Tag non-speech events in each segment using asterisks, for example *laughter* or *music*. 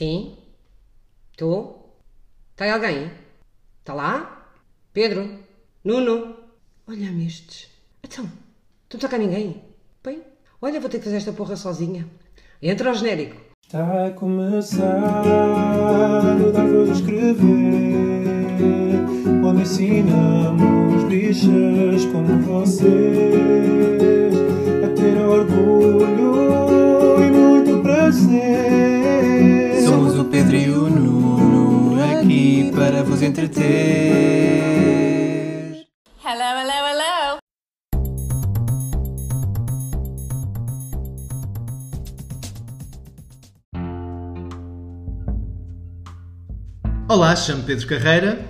Sim? Tu? Está aí alguém? Está lá? Pedro? Nuno? Olha-me estes. Então, não está cá ninguém? Bem, olha, vou ter que fazer esta porra sozinha. Entra o genérico. Está a começar Dar-vos a Escrever Onde ensinamos bichas como vocês A ter orgulho aqui para vos entreter. Hello, hello, hello. Olá, chamo Pedro Carreira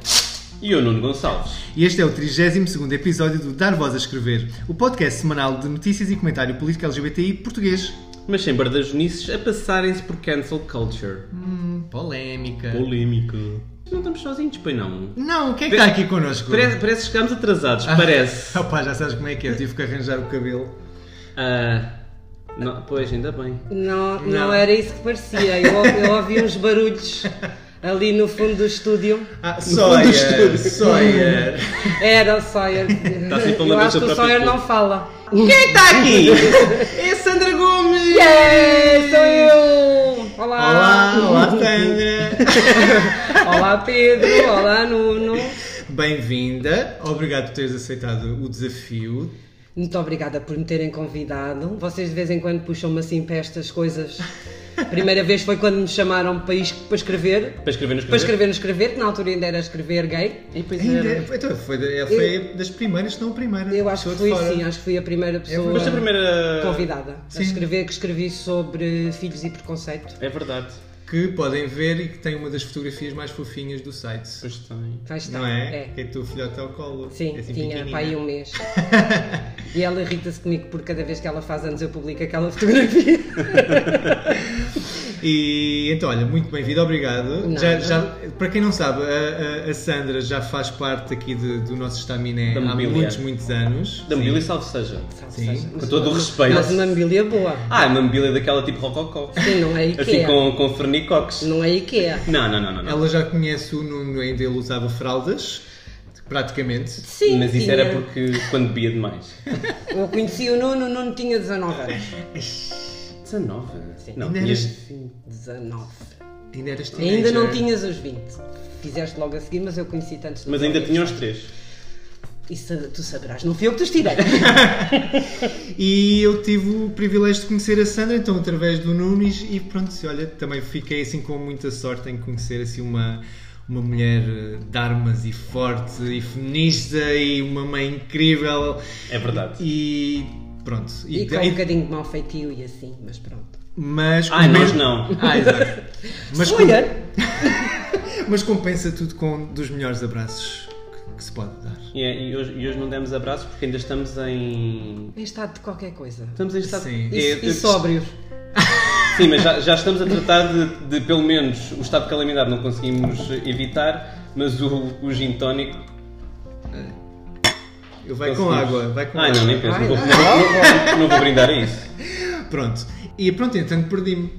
E o Nuno Gonçalves. e este é o 32º episódio do Dar Voz a Escrever, o podcast semanal de notícias e comentário político LGBTI português. Mas sem bardajonices a passarem-se por cancel culture. Hum, polémica. Polêmico. Não estamos sozinhos, pois não. Não, quem é que está aqui connosco? Parece, parece que chegamos atrasados, Ah. parece. *laughs* Opá, já sabes como é que é, eu tive que arranjar o cabelo. Ah, não, pois, ainda bem. Não, não, Não. era isso que parecia. Eu, eu ouvi uns barulhos *laughs* ali no fundo do estúdio. Ah, fundo do Sawyer, estúdio. Sawyer. Era o Sawyer. sempre a Eu acho o que o Sawyer não fala. Quem está aqui? é Sandra Gomes! Yeah, sou eu! Olá! Olá, olá Sandra. *laughs* Olá Pedro! Olá Nuno! Bem-vinda, obrigado por teres aceitado o desafio. Muito obrigada por me terem convidado. Vocês de vez em quando puxam-me assim para estas coisas. A primeira vez foi quando me chamaram para, is- para escrever. Para escrever no Para escrever? escrever no escrever, que na altura ainda era escrever gay. E depois Ainda, era... então, foi, da- foi das primeiras, se não a primeira. Eu acho que fui sim, acho que fui a primeira pessoa Foste a primeira... convidada Sim. a escrever, que escrevi sobre filhos e preconceito. É verdade. Que podem ver e que tem uma das fotografias mais fofinhas do site. Pois tem. Cá está. Não é? É. Que é tu filhote ao colo. Sim, é assim tinha pai um mês. *laughs* e ela irrita-se comigo porque cada vez que ela faz anos eu publico aquela fotografia. *laughs* E então, olha, muito bem-vindo, obrigado. Nada. Já, já, para quem não sabe, a, a- Sandra já faz parte aqui de- do nosso estaminé há mobília. muitos, muitos anos. Da mobília salve seja. Sim. Com todo o respeito. Mas uma mobília boa. Ah, é uma mobília daquela tipo rococó. Sim, não é Ikea. Assim com, com fernicoques. Não é Ikea. Não, não, não, não. não. Ela já conhece o Nuno, ainda ele usava fraldas, praticamente. Sim, Mas isso tinha. era porque quando bebia demais. Eu conheci o Nuno, o Nuno tinha 19 anos. 19? Sim. Não, Ainda tinhas... eras, 19. ainda eras Ainda não tinhas os 20. Fizeste logo a seguir, mas eu conheci tantos. Mas ainda tinha os três. Isso tu saberás, não fui eu que te os *laughs* tirei. E eu tive o privilégio de conhecer a Sandra, então através do Nunes, e pronto, olha, também fiquei assim com muita sorte em conhecer assim uma, uma mulher eh, de armas e forte e feminista e uma mãe incrível. É verdade. E pronto. E com um bocadinho de mau feitio e assim, mas pronto. Mas Ai, nós não. *laughs* Ah, exato. Mas, com- *laughs* mas compensa tudo com dos melhores abraços que, que se pode dar. E, é- e hoje, e hoje não demos abraços porque ainda estamos em. em estado de qualquer coisa. Estamos em estado. Sim. E, É, e eu- sóbrios. *laughs* Sim, mas já, já estamos a tratar de, de, pelo menos o estado de calamidade não conseguimos evitar, mas o, o gin tónico. Eu vai com água, vai com Ai, água. não, nem penso. Não vou, não. não vou brindar a isso. Pronto. E pronto, então perdi-me.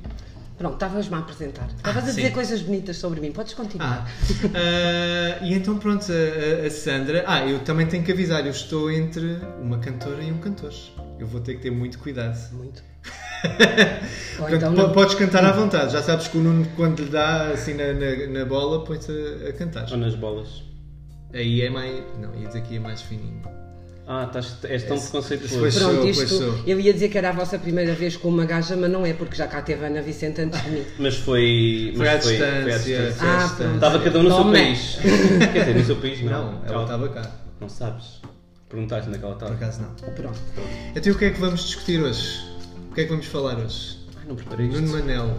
Pronto, estavas-me a apresentar. Estavas a sim. dizer coisas bonitas sobre mim. Podes continuar. Ah, ah, e então pronto, a, a- a Sandra. Ah, eu também tenho que avisar, eu estou entre uma cantora e um cantor. Eu vou ter que ter muito cuidado. Muito. *laughs* Portanto, então. Podes cantar à vontade. Já sabes que o Nuno, quando lhe dá assim na, na, na bola, põe-se a, a cantar. Ou nas bolas. Aí é mais. Não, ia dizer que é mais fininho. Ah, estás, és tão preconceituoso. Pois Pronto, sou, isto, pois sou. eu ia dizer que era a vossa primeira vez com uma gaja, mas não é, porque já cá teve a Ana Vicente antes de mim. Mas foi. Foi à mas foi, distância. foi à distância. foi à Ah, distância. pronto. Estava cada um no seu país. Quer dizer, no seu país não. Não, ela estava cá. Não sabes. Perguntaste onde é que ela Por estava. acaso não. Pronto. Então o que é que vamos discutir hoje? O que é que vamos falar hoje? Ai, não preparei isto. Nuno Manel.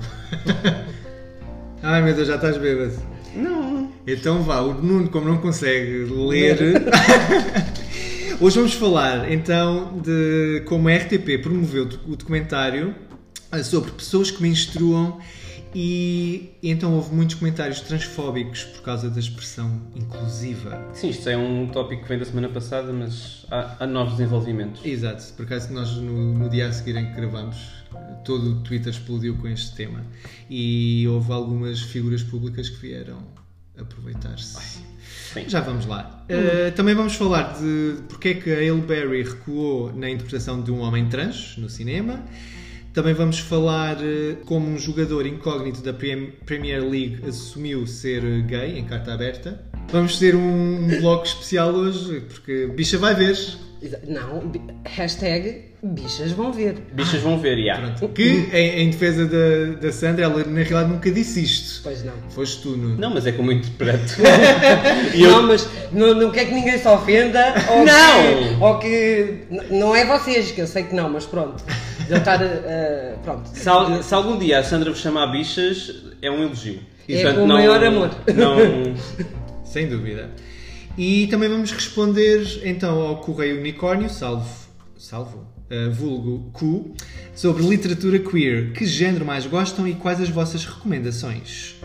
*laughs* Ai meu Deus, já estás bêbado. Não. Então vá, o Nuno, como não consegue ler. *laughs* Hoje vamos falar então de como a RTP promoveu o documentário eh, sobre pessoas que menstruam E, e então houve muitos comentários transfóbicos por causa da expressão inclusiva. Sim, isto é um tópico que vem da semana passada, mas há, há novos desenvolvimentos. Exato, por acaso nós no, no dia a seguir em que gravamos, todo o Twitter explodiu com este tema e houve algumas figuras públicas que vieram aproveitar-se. Sim. Já vamos lá. Uh, também vamos falar de porque é que a Halle Berry recuou na interpretação de um homem trans no cinema. Também vamos falar uh, como um jogador incógnito da Prem- Premier League assumiu ser gay em carta aberta. Vamos ter um, bloco especial hoje, porque bicha vai ver. Não, hashtag bichas vão ver. Bichas vão ver, já. Pronto. Que, em, em defesa da, da Sandra, ela na realidade nunca disse isto. Pois não. Foste tu, Nuno. Não, mas é como *laughs* eu interpreto. Não, mas não, não quer que ninguém se ofenda ou Não! que, ou que. Não é vocês, que eu sei que não, mas pronto. De eu estar. eh, pronto. se, al- se algum dia a Sandra vos chamar bichas, é um elogio. É Portanto, com o maior amor. Não, *laughs* Sem dúvida. E também vamos responder então ao Correio Unicórnio, salvo, salvo, uh, vulgo Q, sobre literatura queer. Que género mais gostam e quais as vossas recomendações?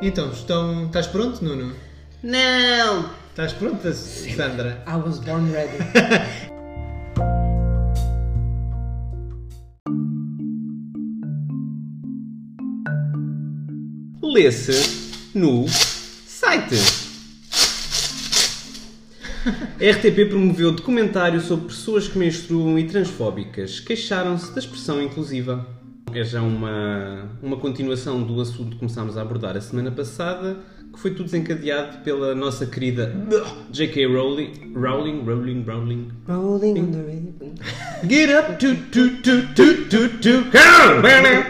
Então, estão, estás pronto, Nuno? não! Estás pronta, Sandra? I was born ready. *laughs* Lê-se no site. A RTP promoveu documentário sobre pessoas que menstruam e transfóbicas. Queixaram-se da expressão inclusiva. É já uma, uma continuação do assunto que começámos a abordar a semana passada, que foi tudo desencadeado pela nossa querida J.K. Rowling. Rowling, Rowling, Rowling. Rolling on the. Get up, to, to, to, to, to, to, come!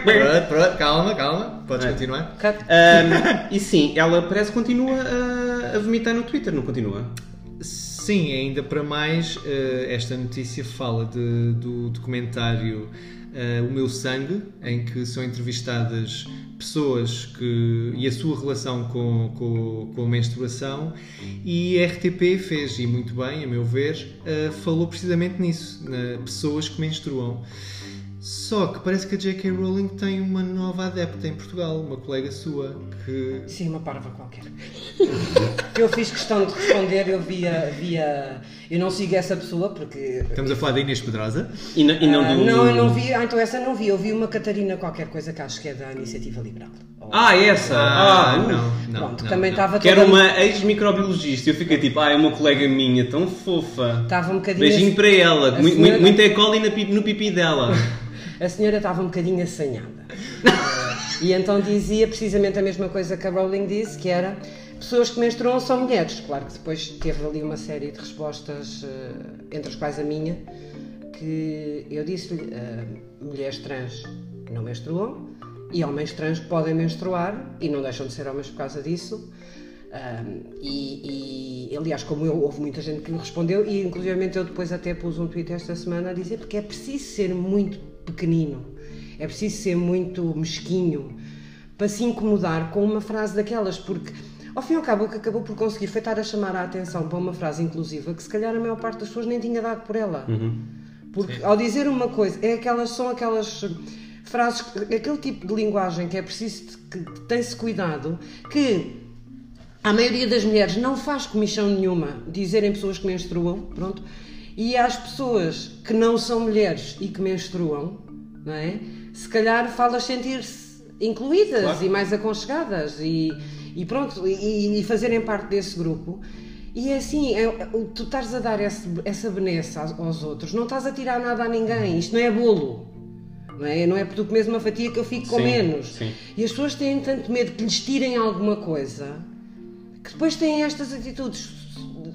Pronto, pronto, calma, calma. Podes É. continuar. Um, e sim, ela parece que continua a, a vomitar no Twitter, não continua? Sim, ainda para mais, eh, esta notícia fala de- do documentário eh, O Meu Sangue, em que são entrevistadas pessoas que, e a sua relação com, com, com a menstruação e RTP fez, e muito bem, a meu ver, eh, falou precisamente nisso, na pessoas que menstruam. Só que parece que a J.K. Rowling tem uma nova adepta em Portugal, uma colega sua, que Sim, uma parva qualquer. Eu fiz questão de responder, eu via, via. Eu não sigo essa pessoa porque. estamos a falar da Inês Pedrosa. E, não- e não Ah, do... não, eu não vi. Ah, então essa não vi. Eu vi uma Catarina qualquer coisa que acho que é da Iniciativa Liberal. Ou- Ah, essa! Ah, Ah, não, não. Pronto, não, também estava Que era toda- uma ex-microbiologista. Eu fiquei tipo, ah, é uma colega minha, tão fofa. Estava um bocadinho. Beijinho para ela. Senhora- mu- Muito é cola no pipi dela. *laughs* A senhora estava um bocadinho assanhada. *laughs* Eh, e então dizia precisamente a mesma coisa que a Rowling disse, que era pessoas que menstruam são mulheres. Claro que depois teve ali uma série de respostas, eh, entre as quais a minha, que eu disse-lhe, eh, mulheres trans não menstruam e homens trans podem menstruar e não deixam de ser homens por causa disso. Um, e, e, aliás, como eu, houve muita gente que me respondeu, e inclusive eu depois até pus um tweet esta semana a dizer porque é preciso ser muito pequenino, é preciso ser muito mesquinho para se incomodar com uma frase daquelas, porque ao fim e ao cabo o que acabou por conseguir foi estar a chamar a atenção para uma frase inclusiva que se calhar a maior parte das pessoas nem tinha dado por ela. Porque ao dizer uma coisa, é aquelas, são aquelas frases, aquele tipo de linguagem que é preciso que tem-se cuidado, que a maioria das mulheres não faz comissão nenhuma dizerem pessoas que menstruam, pronto, e às pessoas que não são mulheres e que menstruam, não é? Se calhar fala sentir-se incluídas Claro. e mais aconchegadas e, e pronto, e, e fazerem parte desse grupo. E é assim, é, o- tu estás a dar esse- essa benesse aos, aos outros, não estás a tirar nada a ninguém, isto não é bolo. Não é, não é porque tu comes uma fatia que eu fico com Sim, menos. sim. E as pessoas têm tanto medo que lhes tirem alguma coisa que depois têm estas atitudes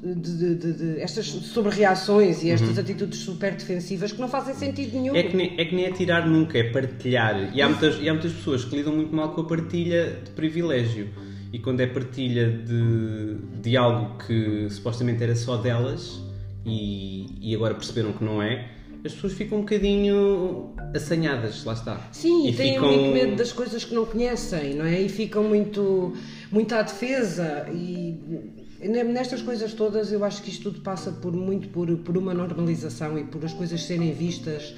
de, de- de- estas sobre-reações e estas atitudes super defensivas que não fazem sentido nenhum. Uhum. É que, nem, é que nem é tirar nunca, é partilhar. E há muitas, e há muitas pessoas que lidam muito mal com a partilha de privilégio. E quando é partilha de, de algo que supostamente era só delas e, e agora perceberam que não é, as pessoas ficam um bocadinho assanhadas, lá está. Sim, e têm ficam- muito medo das coisas que não conhecem, não é? E ficam muito, muito à defesa. E nestas coisas todas, eu acho que isto tudo passa por muito por, por uma normalização e por as coisas serem vistas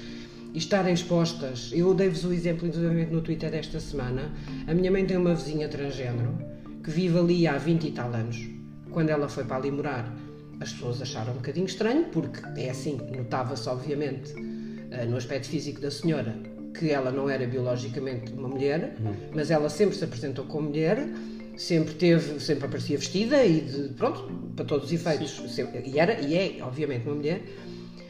e estarem expostas. Eu dei-vos o exemplo, inclusive, no Twitter desta semana. A minha mãe tem uma vizinha transgênero que vive ali há 20 e tal anos. Quando ela foi para ali morar, as pessoas acharam um bocadinho estranho, porque é assim, notava-se, obviamente, eh, no aspecto físico da senhora, que ela não era biologicamente uma mulher, mas ela sempre se apresentou como mulher, sempre teve, sempre aparecia vestida e de, pronto, para todos os efeitos, sempre- e era e é, obviamente, uma mulher.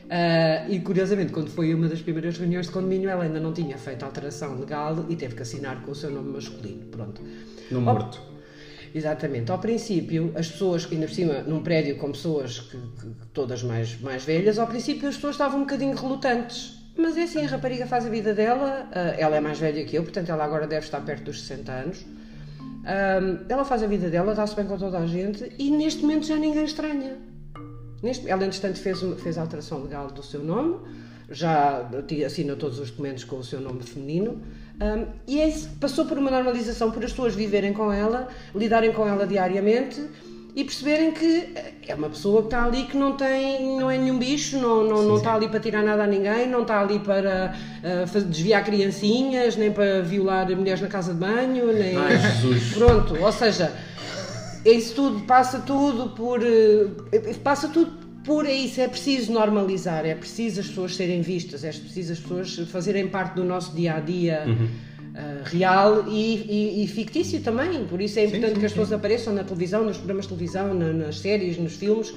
Ah, e curiosamente, quando foi uma das primeiras reuniões de condomínio, ela ainda não tinha feito alteração legal e teve que assinar com o seu nome masculino. Pronto. Ao- morto. Exatamente. Ao princípio, as pessoas, ainda por cima, num prédio com pessoas que, que- todas mais, mais velhas, ao princípio as pessoas estavam um bocadinho relutantes. Mas é assim, a rapariga faz a vida dela, ah, ela é mais velha que eu, portanto ela agora deve estar perto dos 60 anos. Ah, ela faz a vida dela, dá-se bem com toda a gente e neste momento já ninguém estranha. Neste, ela, entretanto, fez, fez a alteração legal do seu nome, já assina todos os documentos com o seu nome feminino, hum, e é passou por uma normalização, por as pessoas viverem com ela, lidarem com ela diariamente e perceberem que é uma pessoa que está ali que não tem, não é nenhum bicho, não, não, não está ali para tirar nada a ninguém, não está ali para faz- desviar criancinhas, nem para violar mulheres na casa de banho, nem. Ai, Jesus. Pronto, ou seja, isso tudo passa tudo por eh, passa tudo por isso é preciso normalizar é preciso as pessoas serem vistas é preciso as pessoas fazerem parte do nosso dia a dia real e, e- e fictício também por isso é importante que as pessoas apareçam na televisão nos programas de televisão na- nas séries nos filmes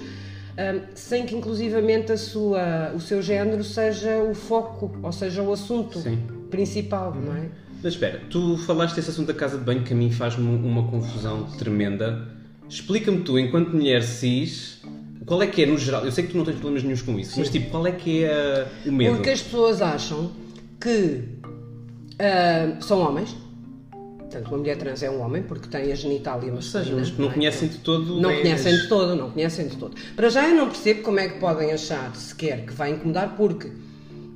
ah, sem que inclusivamente a sua o seu género seja o foco ou seja o assunto Sim. principal não é Mas espera, tu falaste desse assunto da casa de banho que a mim faz-me uma confusão tremenda. Explica-me tu, enquanto mulher cis, qual é que é no geral? Eu sei que tu não tens problemas nenhums com isso, mas tipo, qual é que é uh, o medo? Porque as pessoas acham que ah, são homens. Portanto, uma mulher trans é um homem porque tem a genitália Ou seja, masculina. mas que não é? conhecem de todo. Não conhecem as- de todo, não conhecem de todo. Para já eu não percebo como é que podem achar sequer que vai incomodar, porque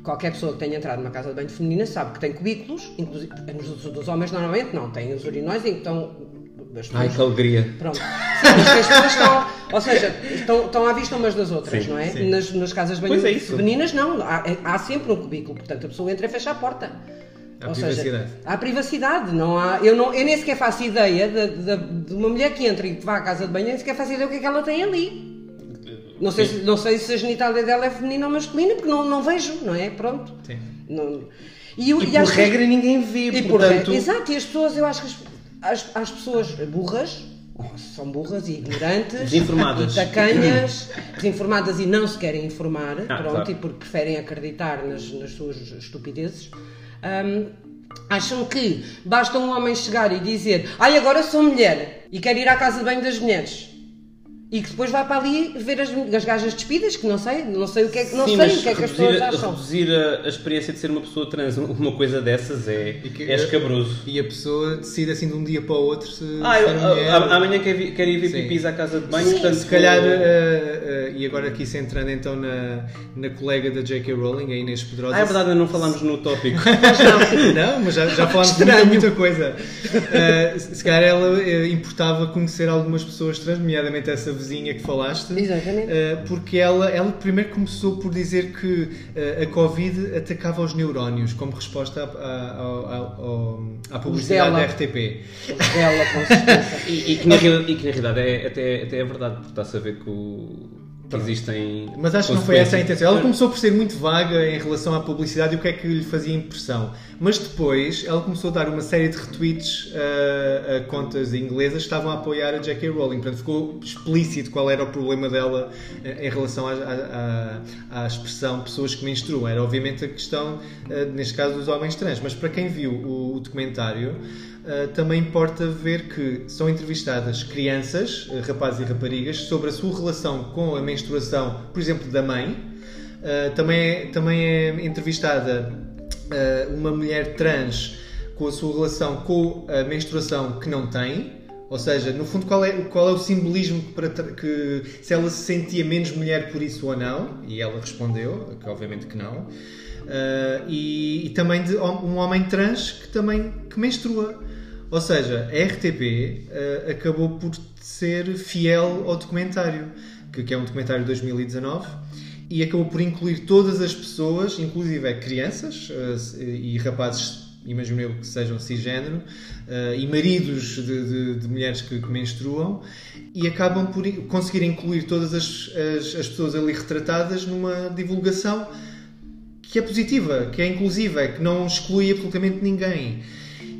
qualquer pessoa que tenha entrado numa casa de banho feminina sabe que tem cubículos, inclusive nos dos homens normalmente não, têm os urinóis em que estão Ai, que alegria. Pronto. Sim, as pessoas estão, ou seja, estão, estão à vista umas das outras, Sim, não é? sim. Nas, nas casas de banho é femininas, não. Há, há sempre um cubículo, portanto a pessoa entra e fecha a porta. Há Ou privacidade. Seja, há privacidade, não há. Eu, não, eu nem sequer faço ideia de, de- de uma mulher que entra e que vá à casa de banho, nem sequer faço ideia o que é que ela tem ali. Não sei, se, não sei se a genitália dela é feminina ou masculina, porque não, não vejo, não é? Pronto. Sim. Não- E, o- E por acho que- regra ninguém vê, e por portanto. re- Exato, e as pessoas, eu acho que as, as, as pessoas burras, são burras e ignorantes, Desinformadas. e tacanhas, desinformadas e não se querem informar, Ah, pronto, claro. e porque preferem acreditar nas, nas suas estupidezes. Hum, acham que basta um homem chegar e dizer ai agora sou mulher e quero ir à casa de banho das mulheres e que depois vai para ali ver as, as gajas despidas que não sei, não sei o que é que não Sim, sei o que é que as pessoas acham. reduzir a, a experiência de ser uma pessoa trans, uma coisa dessas é, que- é escabroso. E a pessoa decide assim de um dia para o outro se. Ah, se eu, a- a- amanhã quer, vi- quer ir ver pipis à casa de banho, Sim, portanto Se calhar, eh, eh, e agora aqui centrando então na, na colega da J.K. Rowling, a Inês Pedrosa. Ah, é verdade, ainda não falámos no tópico. *laughs* Não, mas já, já falámos de muita, muita coisa. Eh, se se calhar ela importava conhecer algumas pessoas trans, nomeadamente essa vizinha que falaste. Exatamente. Eh, porque ela, ela primeiro começou por dizer que eh, a Covid atacava os neurónios, como resposta à, à, ao- à publicidade da RTP. Com certeza. *laughs* E, e que na, e que na realidade é, até, até é verdade, porque está-se a ver que, o- que existem. Mas acho que não foi essa a intenção. Ela começou por ser muito vaga em relação à publicidade e o que é que lhe fazia impressão. Mas depois ela começou a dar uma série de retweets a, a contas inglesas que estavam a apoiar a J.K. Rowling. Portanto, ficou explícito qual era o problema dela eh, em relação à, expressão pessoas que menstruam. Era obviamente a questão, eh, neste caso, dos homens trans. Mas para quem viu o, o documentário, Uh, também importa ver que são entrevistadas crianças, uh, rapazes e raparigas, sobre a sua relação com a menstruação, por exemplo, da mãe. Uh, também, é, também é entrevistada uma mulher trans com a sua relação com a menstruação que não tem. Ou seja, no fundo, qual é, qual é o simbolismo para que se ela se sentia menos mulher por isso ou não? E ela respondeu, que obviamente que não. Uh, e, e também de um homem trans que também que menstrua. Ou seja, a RTP uh, acabou por ser fiel ao documentário, que, que é um documentário de 2019. e acabou por incluir todas as pessoas, inclusive é crianças eh, e rapazes, imagino eu que sejam cisgênero, eh, e maridos de, de- de mulheres que, que menstruam, e acabam por conseguir incluir todas as, as- as pessoas ali retratadas numa divulgação que é positiva, que é inclusiva, que não exclui absolutamente ninguém.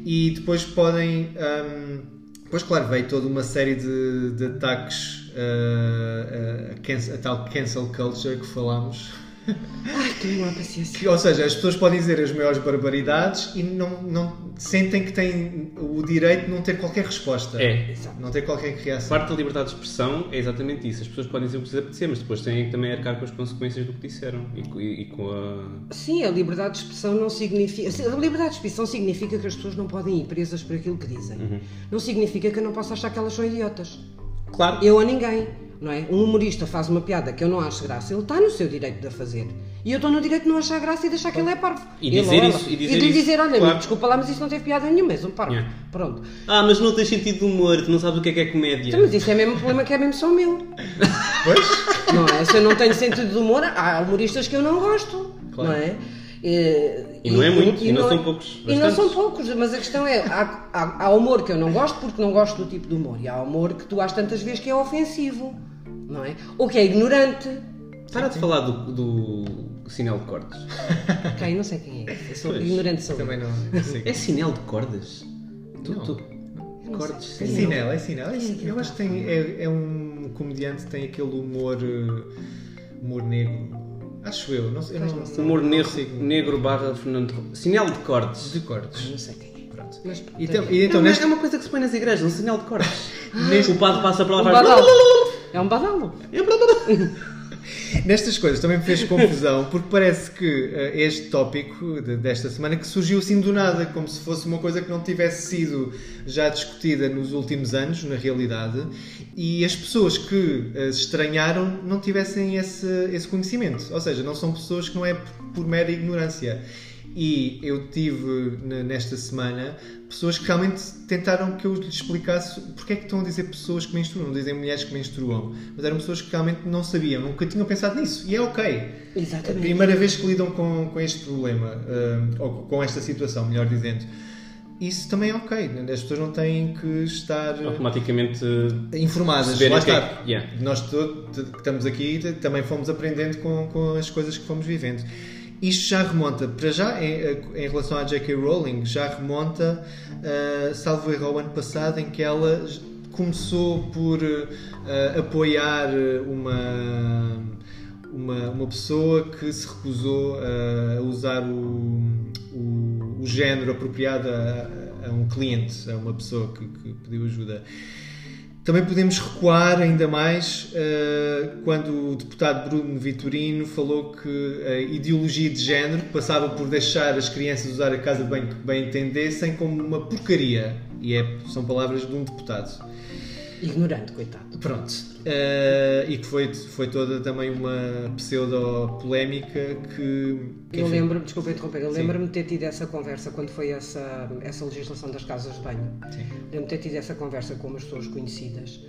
E depois podem. hum, depois, claro, veio toda uma série de, de ataques uh, a, a tal cancel culture que falámos. Ai, tenho uma paciência. Que, ou seja, as pessoas podem dizer as maiores barbaridades e não, não sentem que têm o direito de não ter qualquer resposta. É. Não ter qualquer reação. Parte da liberdade de expressão é exatamente isso. As pessoas podem dizer o que lhes apetecer, mas depois têm que também arcar com as consequências do que disseram e, e- e com a. Sim, a liberdade de expressão não significa. A liberdade de expressão significa que as pessoas não podem ir presas por aquilo que dizem. Não significa que eu não possa achar que elas são idiotas. Claro. Eu a ninguém. Não é? Um humorista faz uma piada que eu não acho graça, ele está no seu direito de a fazer. E eu estou no direito de não achar graça e de achar que ele é parvo. E Ele dizer ela. isso, e dizer de lhe isso, dizer, olha, claro. desculpa lá, mas isso não teve piada nenhuma, és um parvo. Yeah. Pronto. Ah, mas não tens sentido de humor, tu não sabes o que é que é comédia. Então, mas isso é mesmo um problema que é mesmo só meu. Pois? Não é? Se eu não tenho sentido de humor, há humoristas que eu não gosto. Claro. Não é? E, E não é muito, e não é- são poucos, E não bastantes. são poucos, mas a questão é: há, há, há humor que eu não gosto porque não gosto do tipo de humor, e há humor que tu às tantas vezes que é ofensivo, não é? Ou que é ignorante. Para de falar do, do sinal de cordas. *laughs* Quem? Não sei quem é. Eu sou Pois. ignorante sou. eu. Também não. não sei. É sinal de cordas? Tu, Não. tu- não cordas. É sinal, é sinal. É, é que eu acho que tá a tem, é, é um comediante que tem aquele humor, eh, humor negro. Acho eu. Não, sei- eu não, não, Humor não negro, negro barra Fernando Sinal de cordes. de cortes. Não sei quem é. Pronto. Mas, E, tem- tam- e então, é, uma, neste, é uma coisa que se põe nas igrejas, um sinal de cordes. *laughs* neste- O padre passa para lá um e faz. *laughs* badalo. É um badalo. *laughs* nestas coisas também me fez confusão porque parece que eh, este tópico de- desta semana que surgiu assim do nada, como se fosse uma coisa que não tivesse sido já discutida nos últimos anos, na realidade, e as pessoas que se estranharam não tivessem esse, esse conhecimento. Ou seja, não são pessoas que não é por mera ignorância. E eu tive nesta semana pessoas que realmente tentaram que eu lhes explicasse porque é que estão a dizer pessoas que menstruam, não dizem mulheres que menstruam, mas eram pessoas que realmente não sabiam, nunca tinham pensado nisso. E é ok. A Exatamente. primeira vez que lidam com, com este problema, hum, ou com esta situação, melhor dizendo, isso também é ok. As pessoas não têm que estar eh, Automaticamente. informadas. Perceberem Lá é está. que- yeah. Nós todos que estamos aqui também fomos aprendendo com, com as coisas que fomos vivendo. Isto já remonta, para já, em, em relação à J.K. Rowling, já remonta, uh, salvo erro, ao ano passado, em que ela começou por uh, apoiar uma, uma, uma pessoa que se recusou a usar o, o, o género apropriado a, a um cliente, a uma pessoa que, que pediu ajuda. Também podemos recuar ainda mais eh, quando o deputado Bruno Vitorino falou que a ideologia de género passava por deixar as crianças usar a casa banho que bem entendessem como uma porcaria. E é, são palavras de um deputado. Ignorante, coitado. Pronto. Eh, e que foi, foi toda também uma pseudo-polémica que. que, Eu enfim, lembro, desculpa interromper, eu lembro-me de ter tido essa conversa quando foi essa, essa legislação das casas de banho. Lembro-me de ter tido essa conversa com umas pessoas conhecidas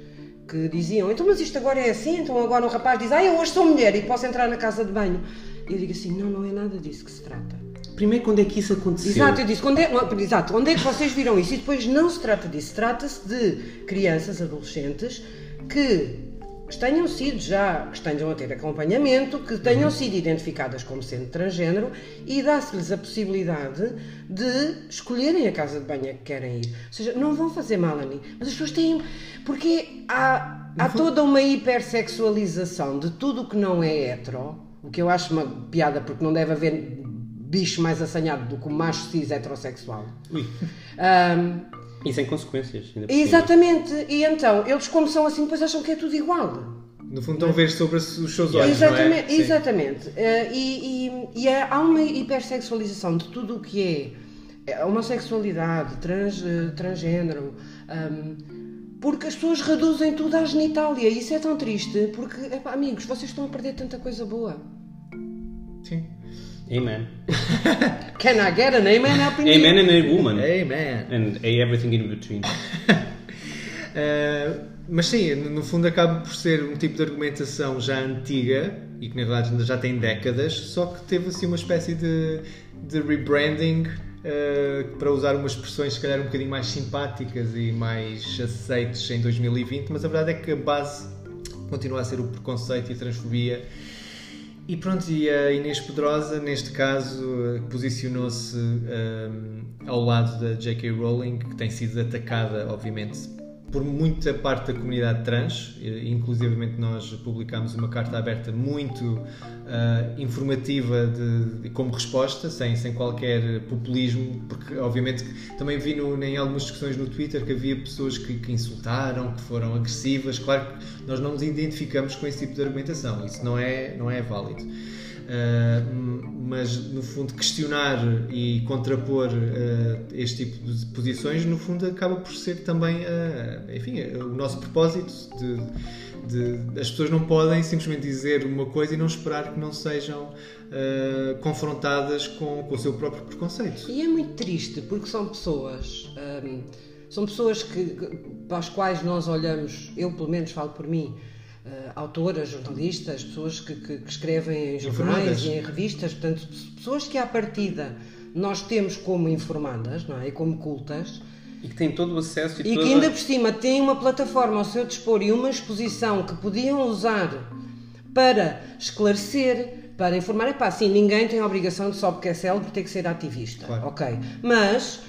que diziam: então, mas isto agora é assim, então agora um rapaz diz: ah, eu hoje sou mulher e posso entrar na casa de banho. E eu digo assim: não, não é nada disso que se trata. Primeiro, quando é que isso aconteceu? Exato, eu disse, quando é, exato, onde é que vocês viram isso? E depois não se trata disso, trata-se de crianças, adolescentes que tenham sido já, que estejam a ter acompanhamento, que tenham sido identificadas como sendo transgênero e dá-se-lhes a possibilidade de escolherem a casa de banho a que querem ir. Ou seja, não vão fazer mal a mim, mas as pessoas têm. Porque há, há toda uma hipersexualização de tudo o que não é hetero, o que eu acho uma piada porque não deve haver bicho mais assanhado do que o macho cis heterossexual. Ahm, E sem consequências. ainda por cima. exatamente, e então, eles como são assim, depois acham que é tudo igual. No fundo, estão a ver sobre os seus olhos. exatamente, não é? Sim. exatamente. Eh, e e, e há há uma hipersexualização de tudo o que é eh, homossexualidade, trans, eh, transgênero, ahm, porque as pessoas reduzem tudo à genitália. E isso é tão triste, porque, epá, amigos, vocês estão a perder tanta coisa boa. Sim. Amen. *laughs* Can I get an amen up in Amen and a woman. Amen. And a everything in between. Uh, *laughs* mas sim, no fundo acaba por ser um tipo de argumentação já antiga e que na verdade ainda já tem décadas, só que teve assim uma espécie de, de rebranding eh, para usar umas expressões se calhar um bocadinho mais simpáticas e mais aceites em 2020, mas a verdade é que a base continua a ser o preconceito e a transfobia. E pronto, e a Inês Pedrosa, neste caso, posicionou-se eh, ao lado da J.K. Rowling, que tem sido atacada, obviamente, por muita parte da comunidade trans, inclusivamente nós publicámos uma carta aberta muito ah, informativa de, de- como resposta, sem, sem qualquer populismo, porque obviamente também vi no, em algumas discussões no Twitter que havia pessoas que, que insultaram, que foram agressivas. Claro que nós não nos identificamos com esse tipo de argumentação, isso não é, não é válido. Uh, mas no fundo questionar e contrapor uh, este tipo de posições no fundo acaba por ser também uh, enfim o nosso propósito de, de- as pessoas não podem simplesmente dizer uma coisa e não esperar que não sejam confrontadas com, com o seu próprio preconceito. E é muito triste porque são pessoas, hum, são pessoas que, para as quais nós olhamos, eu pelo menos falo por mim, autoras, jornalistas, pessoas que, que- que escrevem em jornais e em revistas, portanto, pessoas que à partida nós temos como informadas não é? e como cultas E que tem todo o acesso e, e toda... que ainda por cima têm uma plataforma ao seu dispor e uma exposição que podiam usar para esclarecer, para informar. Epá, sim, ninguém tem a obrigação de só porque é célebre ter que ser ativista. Claro. Ok. Mas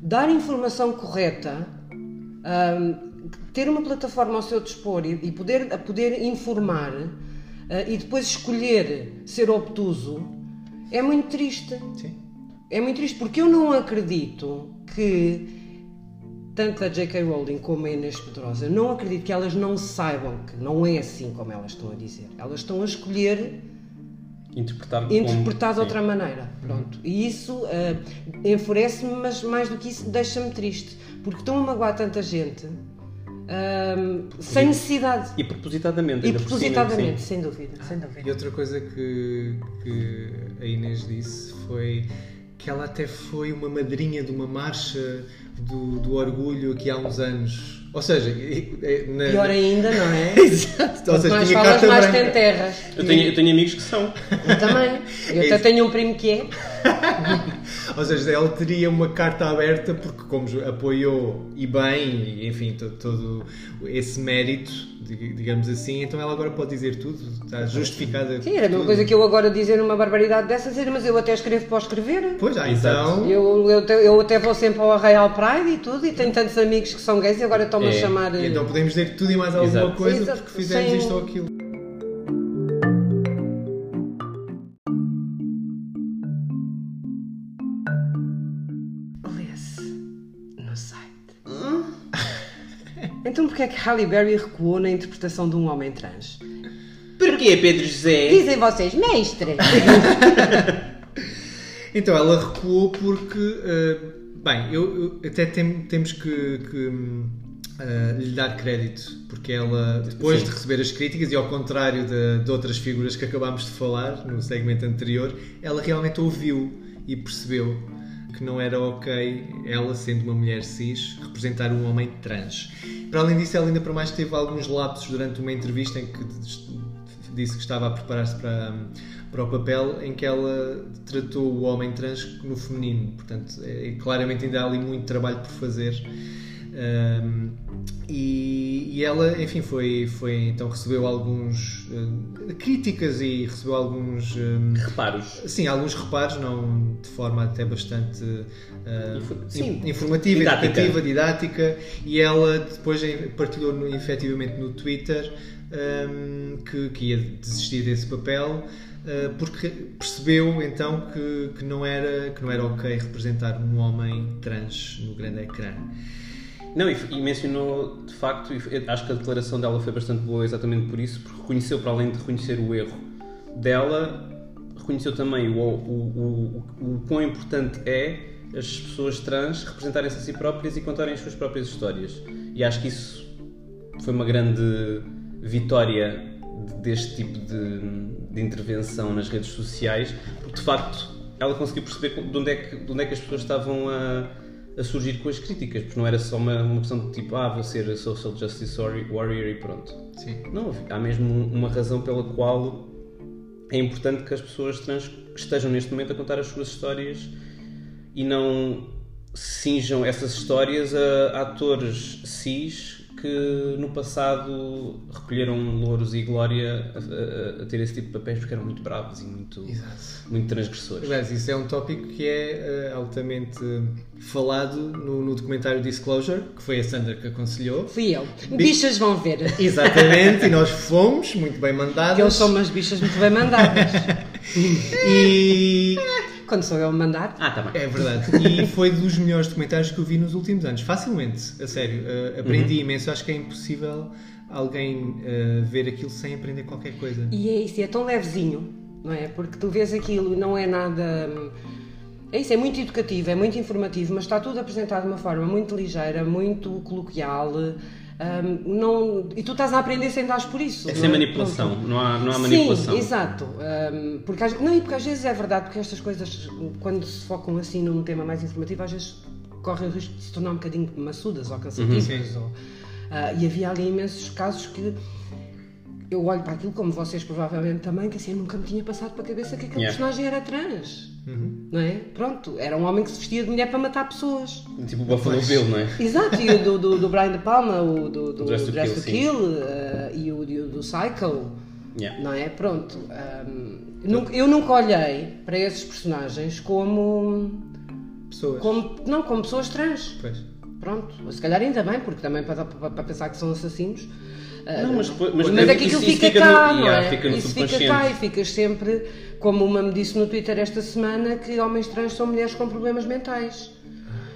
dar informação correta, hum, ter uma plataforma ao seu dispor e, e poder, a poder informar ah, e depois escolher ser obtuso é muito triste. Sim. É muito triste porque eu não acredito que tanto a J.K. Rowling como a Inês Pedrosa, não acredito que elas não saibam que não é assim como elas estão a dizer. Elas estão a escolher Interpretar, como- interpretar de sim. outra maneira. Pronto. E isso ah, enfurece-me, mas mais do que isso deixa-me triste. Porque estão a magoar tanta gente ah, sem necessidade. E propositadamente. E propositadamente, sim. sem dúvida, sem dúvida. E outra coisa que, que a Inês disse foi que ela até foi uma madrinha de uma marcha do, do orgulho aqui há uns anos. Ou seja, na- Pior ainda, não é? *laughs* Exato. Ou seja, mais tinha falas, carta mais branca. tem terras. Eu tenho, eu tenho amigos que são. Eu também. *laughs* Eu É até isso. tenho um primo que é. *laughs* Ou seja, ela teria uma carta aberta porque como apoiou e bem, e, enfim, to- todo, esse mérito, dig- digamos assim, então ela agora pode dizer tudo, está justificada. Sim, era a mesma tudo. coisa que eu agora dizer uma barbaridade dessas, dizer, mas eu até escrevo para escrever. Pois, ah, então... Eu, eu, eu até vou sempre ao Arraial Pride e tudo, e tenho tantos amigos que são gays e agora estão-me a É, chamar. eh, Então podemos dizer tudo e mais alguma Exato. coisa Exato, porque fizemos sem- isto ou aquilo. Então porquê é que Halle Berry recuou na interpretação de um homem trans? Porquê, Pedro José? Dizem vocês, mestre! *laughs* Então ela recuou porque, eh, bem, eu, eu- até tem- temos que, que, eh, lhe dar crédito, porque ela, depois Sim. de receber as críticas, e ao contrário de, de outras figuras que acabámos de falar no segmento anterior, ela realmente ouviu e percebeu que não era ok ela, sendo uma mulher cis, representar um homem trans. Para além disso, ela ainda para mais teve alguns lapsos durante uma entrevista em que disse que estava a preparar-se para, para o papel em que ela tratou o homem trans no feminino. Portanto, é, claramente ainda há ali muito trabalho por fazer. Um, e, e ela, enfim, foi, foi então recebeu alguns uh, críticas e recebeu alguns um, Reparos. Sim, alguns reparos, não de forma até bastante uh, sim. informativa, Didática. educativa, didática, e ela depois partilhou no, efetivamente no Twitter um, que, que ia desistir desse papel. uh, porque percebeu então que, que, não era, que não era ok representar um homem trans no grande ecrã. Não, e, e mencionou de facto, acho que a declaração dela foi bastante boa exatamente por isso, porque reconheceu, para além de reconhecer o erro dela, reconheceu também o, o, o, o quão importante é as pessoas trans representarem-se a si próprias e contarem as suas próprias histórias. E acho que isso foi uma grande vitória deste tipo de, de intervenção nas redes sociais, porque de facto ela conseguiu perceber de onde é que, de onde é que as pessoas estavam a, a surgir com as críticas, porque não era só uma, uma questão de tipo, ah, vou ser a social justice warrior e pronto. Sim. Não, há mesmo uma razão pela qual é importante que as pessoas trans estejam neste momento a contar as suas histórias e não cinjam essas histórias a atores cis que no passado recolheram louros e glória a, a- a ter esse tipo de papéis porque eram muito bravos e muito, muito transgressores. Aliás, isso é um tópico que é eh, altamente eh, falado no, no documentário Disclosure, que foi a Sandra que aconselhou. Fui eu. Bichas vão ver. Exatamente, e nós fomos, muito bem mandadas. Que eles são umas bichas muito bem mandadas. *laughs* E Quando sou eu a mandar. Ah, tá bem. é verdade. E foi dos melhores documentários que eu vi nos últimos anos. Facilmente, a sério. Uh, aprendi imenso. Acho que é impossível alguém uh, ver aquilo sem aprender qualquer coisa. E é isso, é tão levezinho, não é? Porque tu vês aquilo e não é nada. É isso, é muito educativo, é muito informativo, mas está tudo apresentado de uma forma muito ligeira, muito coloquial. Hum, não, e tu estás a aprender sem dar por isso. É sem manipulação, não há, não há manipulação. Sim, exato. Hum, porque, às- não, e porque às vezes é verdade, porque estas coisas, quando se focam assim num tema mais informativo, às vezes correm o risco de se tornar um bocadinho maçudas ou cansativas. ou, ah, e havia ali imensos casos que eu olho para aquilo, como vocês provavelmente também, que assim eu nunca me tinha passado para a cabeça que aquele Yeah. personagem era trans. Não é? Pronto, era um homem que se vestia de mulher para matar pessoas. Tipo o Buffalo Bill, não é? Exato, e o do, do, do Brian De Palma, o do, do Dress to Dress Kill, to sim. Kill, ah, e o do, do Psycho. Yeah. Não é? Pronto. hum, nunca- eu nunca olhei para esses personagens como, Pessoas. como. Não, como pessoas trans. Pois. Pronto. Se calhar ainda bem, porque também para, para, para pensar que são assassinos. ah, Não, mas, depois- mas, mas é que aquilo fica, no- cá, não yeah, é? fica no isso fica cá e ficas sempre, como uma me disse no Twitter esta semana, que homens trans são mulheres com problemas mentais.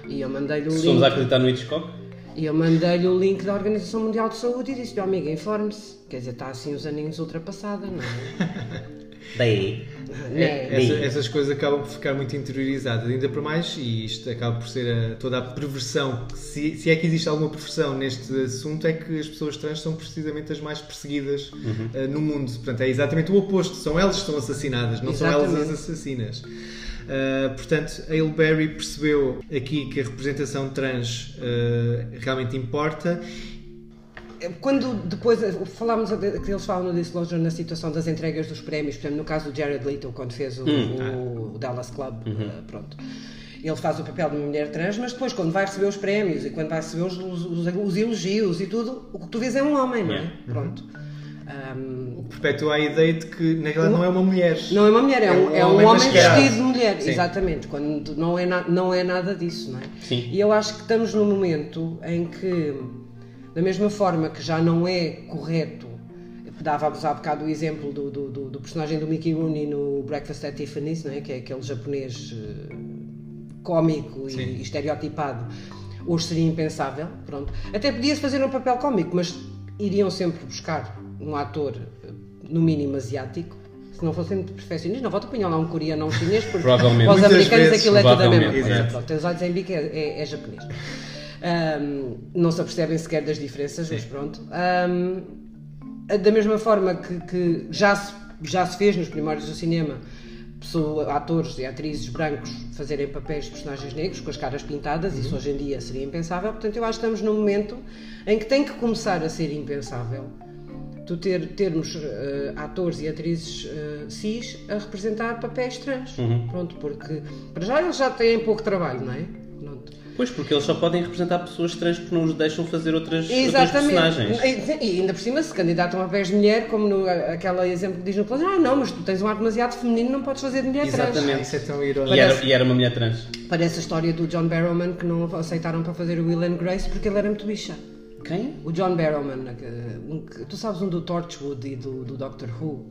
E eu mandei-lhe o Se formos a link. acreditar no Hitchcock, E eu mandei-lhe o link da Organização Mundial de Saúde e disse-lhe, "Ó, amiga, informe-se. Quer dizer, está assim os aninhos ultrapassada, não é? *laughs* daí. Né? Essa- essas coisas acabam por ficar muito interiorizadas, ainda por mais, e isto acaba por ser a- toda a perversão, se, se é que existe alguma perversão neste assunto, é que as pessoas trans são precisamente as mais perseguidas eh, no mundo. Portanto, é exatamente o oposto, são elas que são assassinadas, não são elas Exatamente. as assassinas. Uh, portanto, a Berry percebeu aqui que a representação trans uh, realmente importa Quando depois falámos de- que eles falam no Disclosure na situação das entregas dos prémios, por exemplo, no caso do Jared Leto, quando fez o, o Dallas Club, eh, pronto. Ele faz o papel de uma mulher trans, mas depois, quando vai receber os prémios e quando vai receber os, os- os- os elogios e tudo, o que tu vês é um homem, não é? Yeah. Pronto. Ahm, perpetua a ideia de que na realidade não é uma mulher. não é uma mulher, é um, é um homem, mascarado. vestido de mulher, Sim. exatamente, quando não é, na- não é nada disso, não é? Sim. E eu acho que estamos num momento em que, da mesma forma que já não é correto, dávamos há bocado o exemplo do, do, do- do personagem do Mickey Rooney no Breakfast at Tiffany's, não é? que é aquele japonês eh, cómico Sim. e, e estereotipado, hoje seria impensável, pronto. Até podia-se fazer um papel cómico, mas iriam sempre buscar um ator, eh, no mínimo asiático, se não fossem muito perfeccionistas, não volta a punhar lá um coreano ou um chinês, porque para os americanos vezes, aquilo é tudo a mesma coisa. Pronto, os olhos em bico é, é- é japonês. Ahm, não se apercebem sequer das diferenças, mas pronto. Ahm, da mesma forma que, que já, se, já se fez nos primórdios do cinema, pessoa, atores e atrizes brancos fazerem papéis de personagens negros com as caras pintadas, isso hoje em dia seria impensável. Portanto, eu acho que estamos num momento em que tem que começar a ser impensável tu ter, termos eh, atores e atrizes eh, cis a representar papéis trans. Pronto, porque para já eles já têm pouco trabalho, não é? Pois, porque eles só podem representar pessoas trans porque não os deixam fazer outras, outras Exatamente. personagens. E, ainda por cima se candidatam a papéis de mulher, como no, aquele exemplo que diz no plano, ah não, mas tu tens um ar demasiado feminino, não podes fazer de mulher trans. Exatamente. Isso é tão irónico. E era, e era uma mulher trans. Parece a história do John Barrowman que não aceitaram para fazer o Will and Grace porque ele era muito bicha. Quem? O John Barrowman, um tu sabes um do Torchwood e do, do Doctor Who?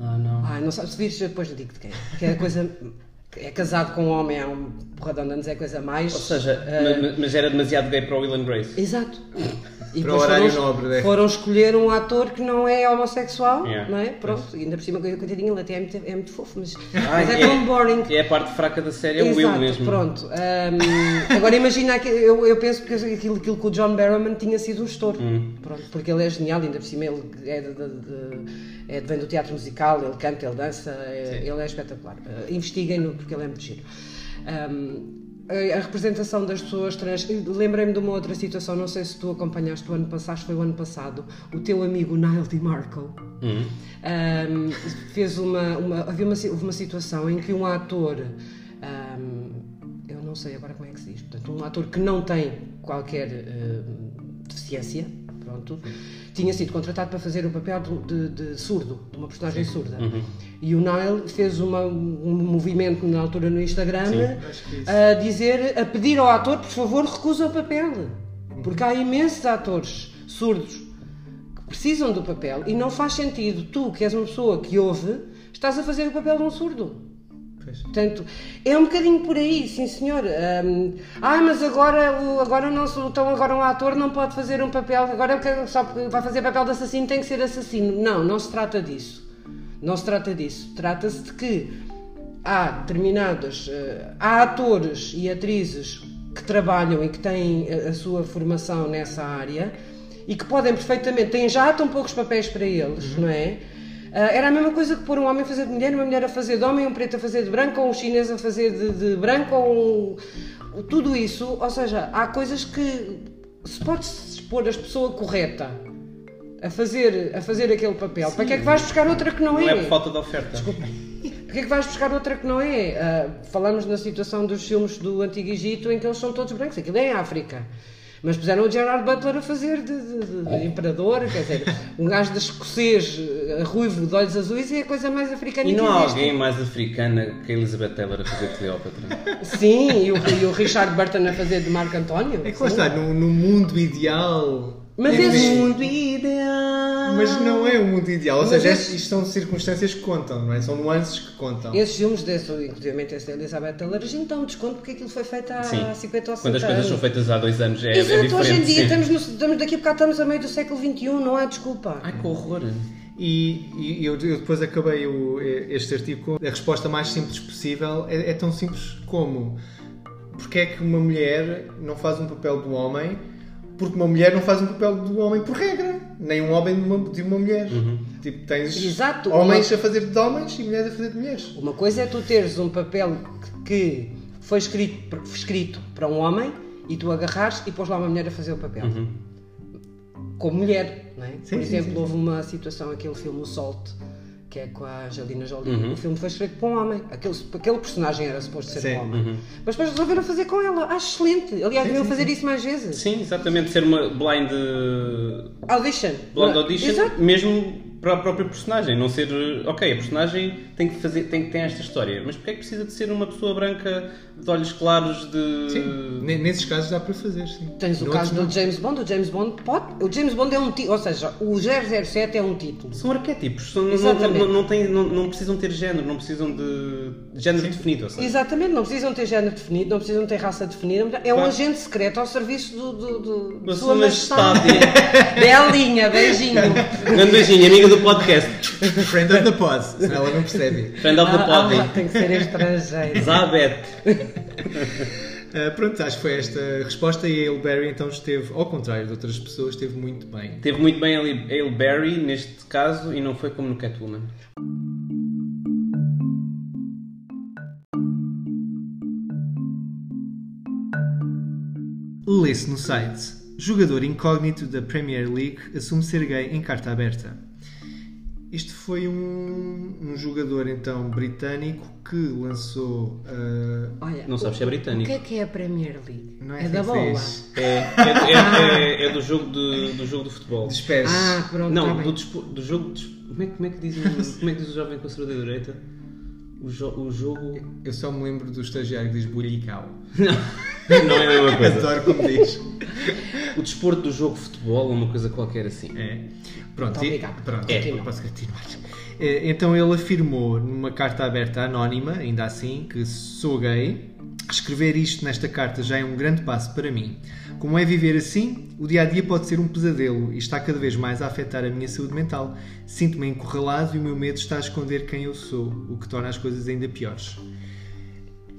Ah, não. Ai, não sabes, se vires depois eu digo de quem. Que é a coisa. É casado com um homem há um porradão de anos, é coisa mais. Ou seja, ma- mas era demasiado gay para o Will and Grace. Exato. E Para o horário foram, nobre, né? foram escolher um ator que não é homossexual, Yeah. não é? Pronto, e ainda por cima, coitadinho, ele até é muito, é muito fofo, mas, Ai, mas é, tão boring. É a parte fraca da série, é o Will mesmo. pronto. Ahm, agora imagina, que eu, eu penso que aquilo, aquilo que o John Barrowman tinha sido um estouro. Hum. Pronto, porque ele é genial, ainda por cima ele é de, de- de- é vem do teatro musical, ele canta, ele dança, é- ele é espetacular. Ah, Investiguem-no porque ele é muito giro. Ahm, a, representação das pessoas trans. Lembrei-me de uma outra situação, não sei se tu acompanhaste o ano passado, acho que foi o ano passado, o teu amigo Niall DiMarco Hum. um, fez uma, uma, havia uma, uma situação em que um ator, um, eu não sei agora como é que se diz, portanto, um ator que não tem qualquer um, deficiência, pronto, tinha sido contratado para fazer o papel do- de, de surdo, de uma personagem surda. E o Nile fez uma- um movimento na altura no Instagram a dizer, a pedir ao ator, por favor, recusa o papel. Porque há imensos atores surdos que precisam do papel e não faz sentido tu, que és uma pessoa que ouve, estás a fazer o papel de um surdo. Pois. Portanto, é um bocadinho por aí, sim senhor. Hum, ah, mas agora, o- agora não se- então agora um ator não pode fazer um papel, agora só porque vai fazer papel de assassino tem que ser assassino. Não, não se trata disso. Não se trata disso. Trata-se de que há determinados. eh, há atores e atrizes que trabalham e que têm a, a sua formação nessa área e que podem perfeitamente. têm já tão poucos papéis para eles, não é? Ah, era a mesma coisa que pôr um homem a fazer de mulher, uma mulher a fazer de homem, um preto a fazer de branco, ou um chinês a fazer de, de branco, ou um, tudo isso. Ou seja, há coisas que se pode expor a pessoa correta a fazer, a fazer aquele papel. Para que é que vais buscar outra que não, Não é por falta de oferta. Porquê é que vais buscar outra que não é? Ah, falamos na situação dos filmes do Antigo Egito em que eles são todos brancos. Aquilo é em África. Mas puseram o Gerard Butler a fazer de, de- de- de imperador, quer dizer, um gajo de escocês, eh, ruivo, de olhos azuis, é a coisa mais africana E que não há alguém mais africana que a Elizabeth Taylor a fazer Cleópatra? Sim, e o, e o Richard Burton a fazer de Marco António. É que lá está, no, no mundo ideal. Mas é esse mesmo- mundo ideal. Mas não é o mundo ideal, ou Mas seja, esse- isto são circunstâncias que contam, não é? São nuances que contam. Esses filmes, desse, inclusive esse da Elizabeth Taylor, a gente dá um desconto porque aquilo foi feito há Sim. 50 ou 60 Quando as coisas anos. são feitas há dois anos é, é Exato, diferente. hoje em dia sim. estamos, no, estamos daqui a bocado estamos a meio do século XXI, não há desculpa. Ai que horror! E, e eu, eu depois acabei o- este artigo com a resposta mais simples possível. É, é tão simples como porque é que uma mulher não faz um papel do homem? Porque uma mulher não faz um papel do homem por regra, nem um homem de uma, de uma mulher. Tipo, tens Exato. homens Uma- a fazer de homens e mulheres a fazer de mulheres. Uma coisa é tu teres um papel que, foi escrito, escrito para um homem e tu agarrares e pôs lá uma mulher a fazer o papel. Como mulher, não é? Sim, Por sim, exemplo, sim, houve uma situação, aquele filme O Salt, que é com a Angelina Jolie. Uhum. O filme foi escrito para um homem. Aquele, aquele personagem era suposto ser Sim. um homem. Uhum. Mas depois resolveram fazer com ela. Acho excelente. Aliás, deviam fazer isso mais vezes. Sim, exatamente, ser uma blind, Audition. blind audition, Exato. mesmo para a própria personagem, não ser, ok, a personagem tem que fazer, tem que ter esta história, mas porque é que precisa de ser uma pessoa branca de olhos claros de Sim, ne- nesses casos dá para fazer, sim. Tens o Noutros caso não. do James Bond, o James Bond pode. O James Bond é um título, ou seja, o 007 é um título. São arquétipos, são- não, Exatamente. não, não, têm- não- não precisam ter género, não precisam de género definido. Ou seja, Exatamente, não precisam ter género definido, não precisam ter raça definida. É um Claro. agente secreto ao serviço do, do, do- Da de sua majestade. Belinha, beijinho. Grande beijinho, amiga do podcast. Friend of the pod, senão ela não percebe. Friend of the Ah, ah, pod. tem que ser estrangeiro. Zabet. Ah, *laughs* pronto, acho que foi esta a resposta e a Hale Berry então esteve, ao contrário de outras pessoas, esteve muito bem. Teve muito bem ali Hale Berry neste caso e não foi como no Catwoman. Lê-se no site. Jogador incógnito da Premier League assume ser gay em carta aberta. Isto foi um, um jogador então britânico que lançou. ah, Olha, Não sabes o- se é britânico. O que é que é a Premier League? Não é é da assim se bola. É, é, é- é- é do, jogo de, do jogo de futebol. dos pés. Ah, pronto, Não, tá do, do jogo. de- Como é, que- como, é que diz, o- como é que diz o jovem conservador da direita? O, jo- o jogo. Eu só me lembro do estagiário que diz bulicau. Não, *laughs* não é a mesma coisa. Adoro como diz. O desporto do jogo de futebol ou uma coisa qualquer assim. É. Pronto, Muito e- pronto É. eu posso continuar. É, Então ele afirmou numa carta aberta anónima, ainda assim, que sou gay. Escrever isto nesta carta já é um grande passo para mim. Como é viver assim, o dia a dia pode ser um pesadelo e está cada vez mais a afetar a minha saúde mental. Sinto-me encurralado e o meu medo está a esconder quem eu sou, o que torna as coisas ainda piores.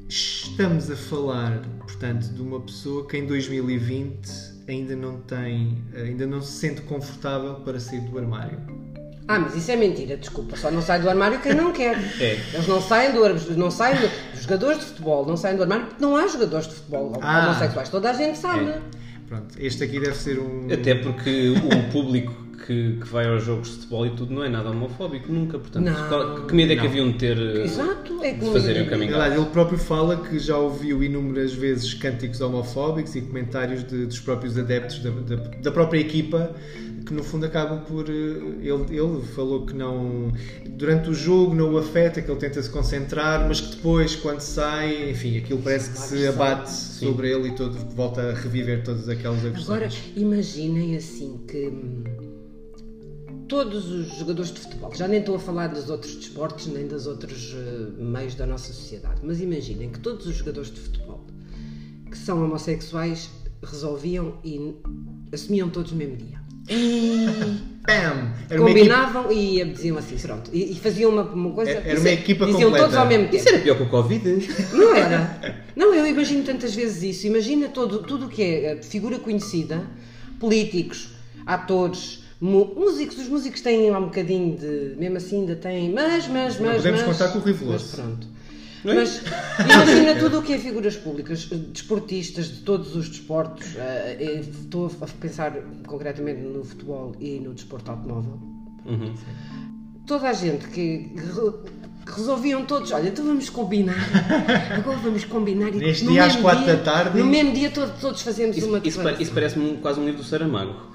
Estamos a falar, portanto, de uma pessoa que em 2020 ainda não tem, ainda não se sente confortável para sair do armário. Ah, mas isso é mentira, desculpa. Só não sai do armário quem não quer. É. Eles não saem do ar- não saem do, os jogadores de futebol, não saem do armário porque não há jogadores de futebol Ah. homossexuais. Toda a gente sabe. É. Pronto, este aqui deve ser um. Até porque o público que, que vai aos jogos de futebol e tudo não é nada homofóbico, nunca. Portanto, Não. qual- que medo é que haviam de ter eh, Exato, é de fazerem o caminho É verdade, ele próprio fala que já ouviu inúmeras vezes cânticos homofóbicos e comentários de- dos próprios adeptos da, da- da própria equipa que no fundo acabam por. eh, Ele, ele falou que não. Durante o jogo não o afeta, que ele tenta se concentrar, mas que depois, quando sai, enfim, aquilo parece que se abate sobre ele e todo, volta a reviver todas aquelas agressões. Agora, imaginem assim que hum, todos os jogadores de futebol, já nem estou a falar dos outros desportos nem dos outros eh, meios da nossa sociedade, mas imaginem que todos os jogadores de futebol que são homossexuais resolviam e assumiam todos no mesmo dia. Bam! Era uma equipa, Combinavam e diziam assim, pronto. E, e faziam uma, uma coisa. Era uma equipa Diziam completa. todos ao mesmo tempo. Isso era pior que o Covid. Não era. Não, eu imagino tantas vezes isso. Imagina todo, tudo o que é eh, figura conhecida, políticos, atores, músicos. Os músicos têm lá um bocadinho de. Mesmo assim, ainda têm. Mas, mas, mas. podemos mas, contar com o Rui Mas pronto. Não é? Mas imagina tudo o que é figuras públicas, desportistas de todos os desportos. eh, eh, Estou a pensar concretamente no futebol e no desporto automóvel. Uhum. Toda a gente que re- que resolviam todos, olha, então vamos combinar. *laughs* Agora vamos combinar e Neste no dia às quatro dia- da tarde. No mesmo dia todos, todos fazemos Isso, uma isso, isso parece-me quase um livro do Saramago.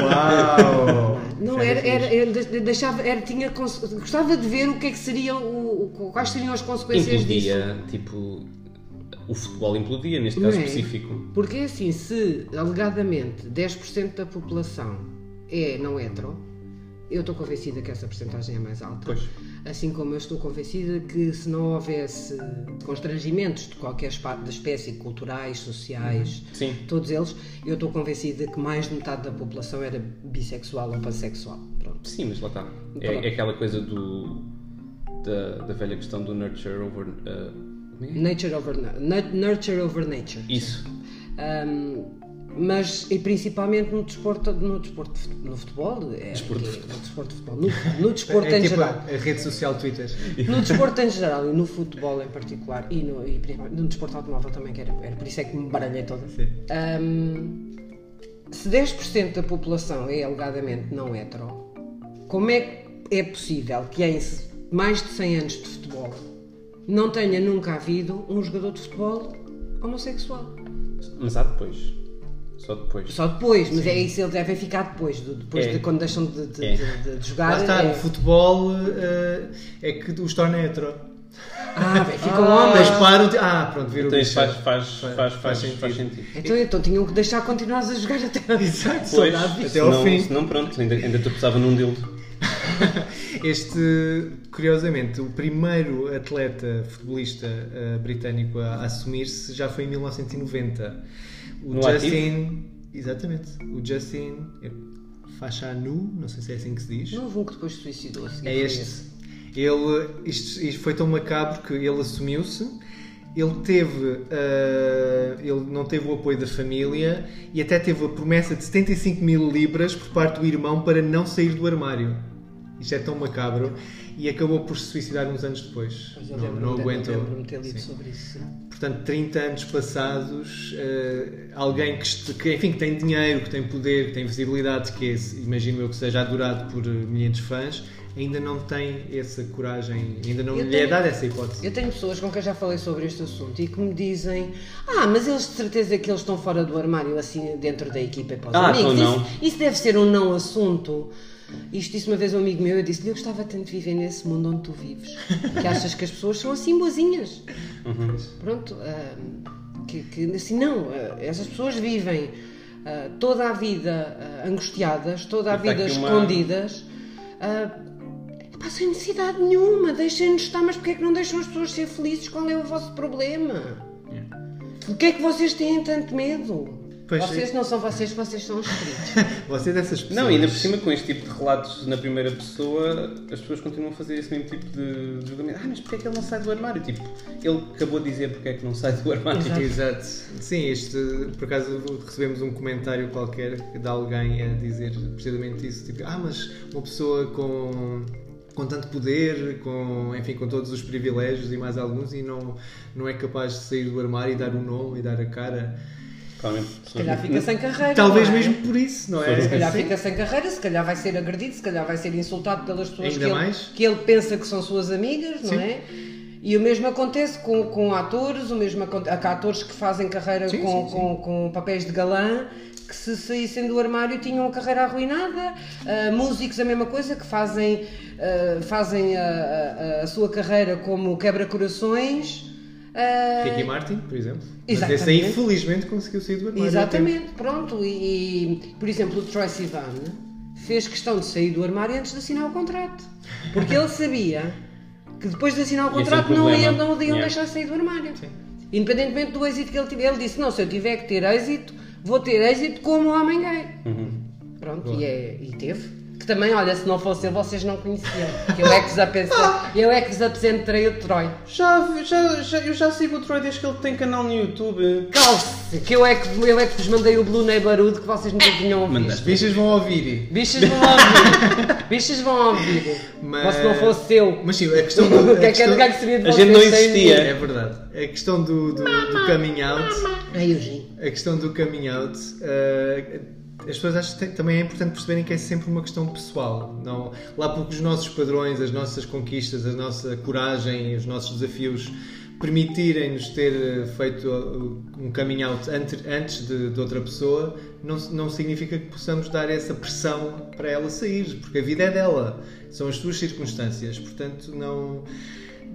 Uau! Não, era, era, era, de- deixava, era, tinha, gostava de ver o que é que seria o, quais seriam as consequências disso. Implodia, tipo. O futebol implodia, neste caso é? específico. Porque assim, se alegadamente 10% da população é não hetero, eu estou convencida que essa porcentagem é mais alta. Pois. Assim como eu estou convencida que se não houvesse constrangimentos de qualquer espécie, culturais, sociais, Sim. todos eles, eu estou convencida que mais de metade da população era bissexual ou pansexual. Pronto. Sim, mas lá está. É, é aquela coisa do. Da, da velha questão do nurture over. uh, é? Nature over, nu- nurture over nature. Isso. Um, mas e principalmente no desporto, no desporto no futebol, é, Desporto é- no desporto de futebol, no, no desporto É em tipo geral, a rede social Twitter. no desporto em geral e no futebol em particular e no, e no desporto automóvel também que era, era por isso é que me baralhei toda. Sim. Um, se 10% da população é alegadamente não hetero, como é que é possível que em mais de 100 anos de futebol não tenha nunca havido um jogador de futebol homossexual? Mas há depois. Só depois. Só depois, mas é isso, eles devem ficar depois, de- depois É. de quando deixam de, de- É. de- de jogar. Lá está, é- o futebol eh, é que os torna hetero. Ah, bem, ficam Ah, homens. Mas param de... Ah, pronto, viram Então o isso faz, faz, faz, faz, faz, sentido. sentido. Então, então tinham que deixar continuar a jogar até. Exato, Pois, até senão, ao fim. senão pronto, ainda, ainda precisava num dildo. *laughs* Este, curiosamente, o primeiro atleta futebolista eh, britânico a assumir-se já foi em 1990. O No Justin. Exatamente. O Justin eh, Faixa Nu, não sei se é assim que se diz. Não houve um que depois se suicidou. a seguir É este. esse. Ele, isto, isto foi tão macabro que ele assumiu-se. Ele teve, eh, ele não teve o apoio da família e até teve a promessa de 75 mil libras por parte do irmão para não sair do armário. Isto é tão macabro e acabou por se suicidar uns anos depois. Mas eu Não, não eu aguentou. de ter lido Sim. sobre isso. Portanto, 30 anos passados, eh, alguém que, que, enfim, que tem dinheiro, que tem poder, que tem visibilidade, que esse, imagino eu que seja adorado por eh, milhares de fãs, ainda não tem essa coragem, ainda não Eu lhe é tenho- dada essa hipótese. Eu tenho pessoas com quem já falei sobre este assunto e que me dizem Ah, mas eles de certeza que eles estão fora do armário assim dentro da equipa e para os Ah, amigos. então não. Isso, isso deve ser um não assunto. Isto disse uma vez um amigo meu, eu disse-lhe, eu gostava tanto de viver nesse mundo onde tu vives, que achas que as pessoas são assim boazinhas. Pronto, ah, que, que assim, não, ah, essas pessoas vivem ah, toda a vida angustiadas, toda a vida uma- escondidas. Pá, sem necessidade nenhuma, deixem-nos estar, mas porquê é que não deixam as pessoas ser felizes? Qual é o vosso problema? O que é que vocês têm tanto medo? Pois, Vocês não são vocês, vocês são os escritos. *laughs* Você é dessas pessoas. Não, ainda por cima com este tipo de relatos na primeira pessoa, as pessoas continuam a fazer esse mesmo tipo de julgamento. Ah, mas porquê é que ele não sai do armário? Tipo, ele acabou de dizer porque é que não sai do armário. Exato. Exato. Sim, este, por acaso recebemos um comentário qualquer de alguém a dizer precisamente isso. Tipo, ah, mas uma pessoa com, com tanto poder, com, enfim, com todos os privilégios e mais alguns e não, não é capaz de sair do armário e dar o nome e dar a cara. Claramente, Se calhar fica sem carreira. Talvez não é? mesmo por isso, não é? Se calhar Sim. fica sem carreira, se calhar vai ser agredido, se calhar vai ser insultado pelas pessoas que ele, que ele pensa que são suas amigas, não Sim. é? E o mesmo acontece com, com atores, o mesmo aconte- há atores que fazem carreira Sim, com, sim, sim. Com, com papéis de galã que se saíssem do armário tinham a carreira arruinada. Ah, músicos a mesma coisa, que fazem, ah, fazem a, a- a sua carreira como quebra-corações. Ah, Ricky Martin, por exemplo. Mas Exatamente. esse aí felizmente conseguiu sair do armário. Exatamente, pronto. E, e, por exemplo, o Troy Sivan fez questão de sair do armário antes de assinar o contrato. Porque ele sabia que depois de assinar o um contrato não, iam, não o iam Yeah. deixar sair do armário. Independentemente do êxito que ele tiver. Ele disse, não, se eu tiver que ter êxito, vou ter êxito como homem gay. Pronto, e, é, e teve. Que também, olha, se não fosse ele, vocês não conheciam. Que eu é que vos apresentei, *laughs* eu é que vos apresentei o Troy. Já, já, já, eu já sigo o Troy desde que ele tem canal no YouTube. Calce, que eu é que, eu é que vos mandei o Blue Neighborhood que vocês nunca tinham ouvido. Mandaste. Bichas vão ouvir. Bichas vão ouvir. Bichas vão ouvir. Mas- Ou se não fosse eu. Mas sim, a questão do. *laughs* O que é a que é questão- que é que seria de A gente não existia. É verdade. A questão do, do, do coming out. Ai. A questão do coming out. eh, as pessoas acham que também é importante perceberem que é sempre uma questão pessoal. Não, lá porque os nossos padrões, as nossas conquistas, a nossa coragem, os nossos desafios permitirem-nos ter eh, feito uh, um coming out ante- antes de, de outra pessoa, não, não significa que possamos dar essa pressão para ela sair, porque a vida é dela, são as suas circunstâncias, portanto não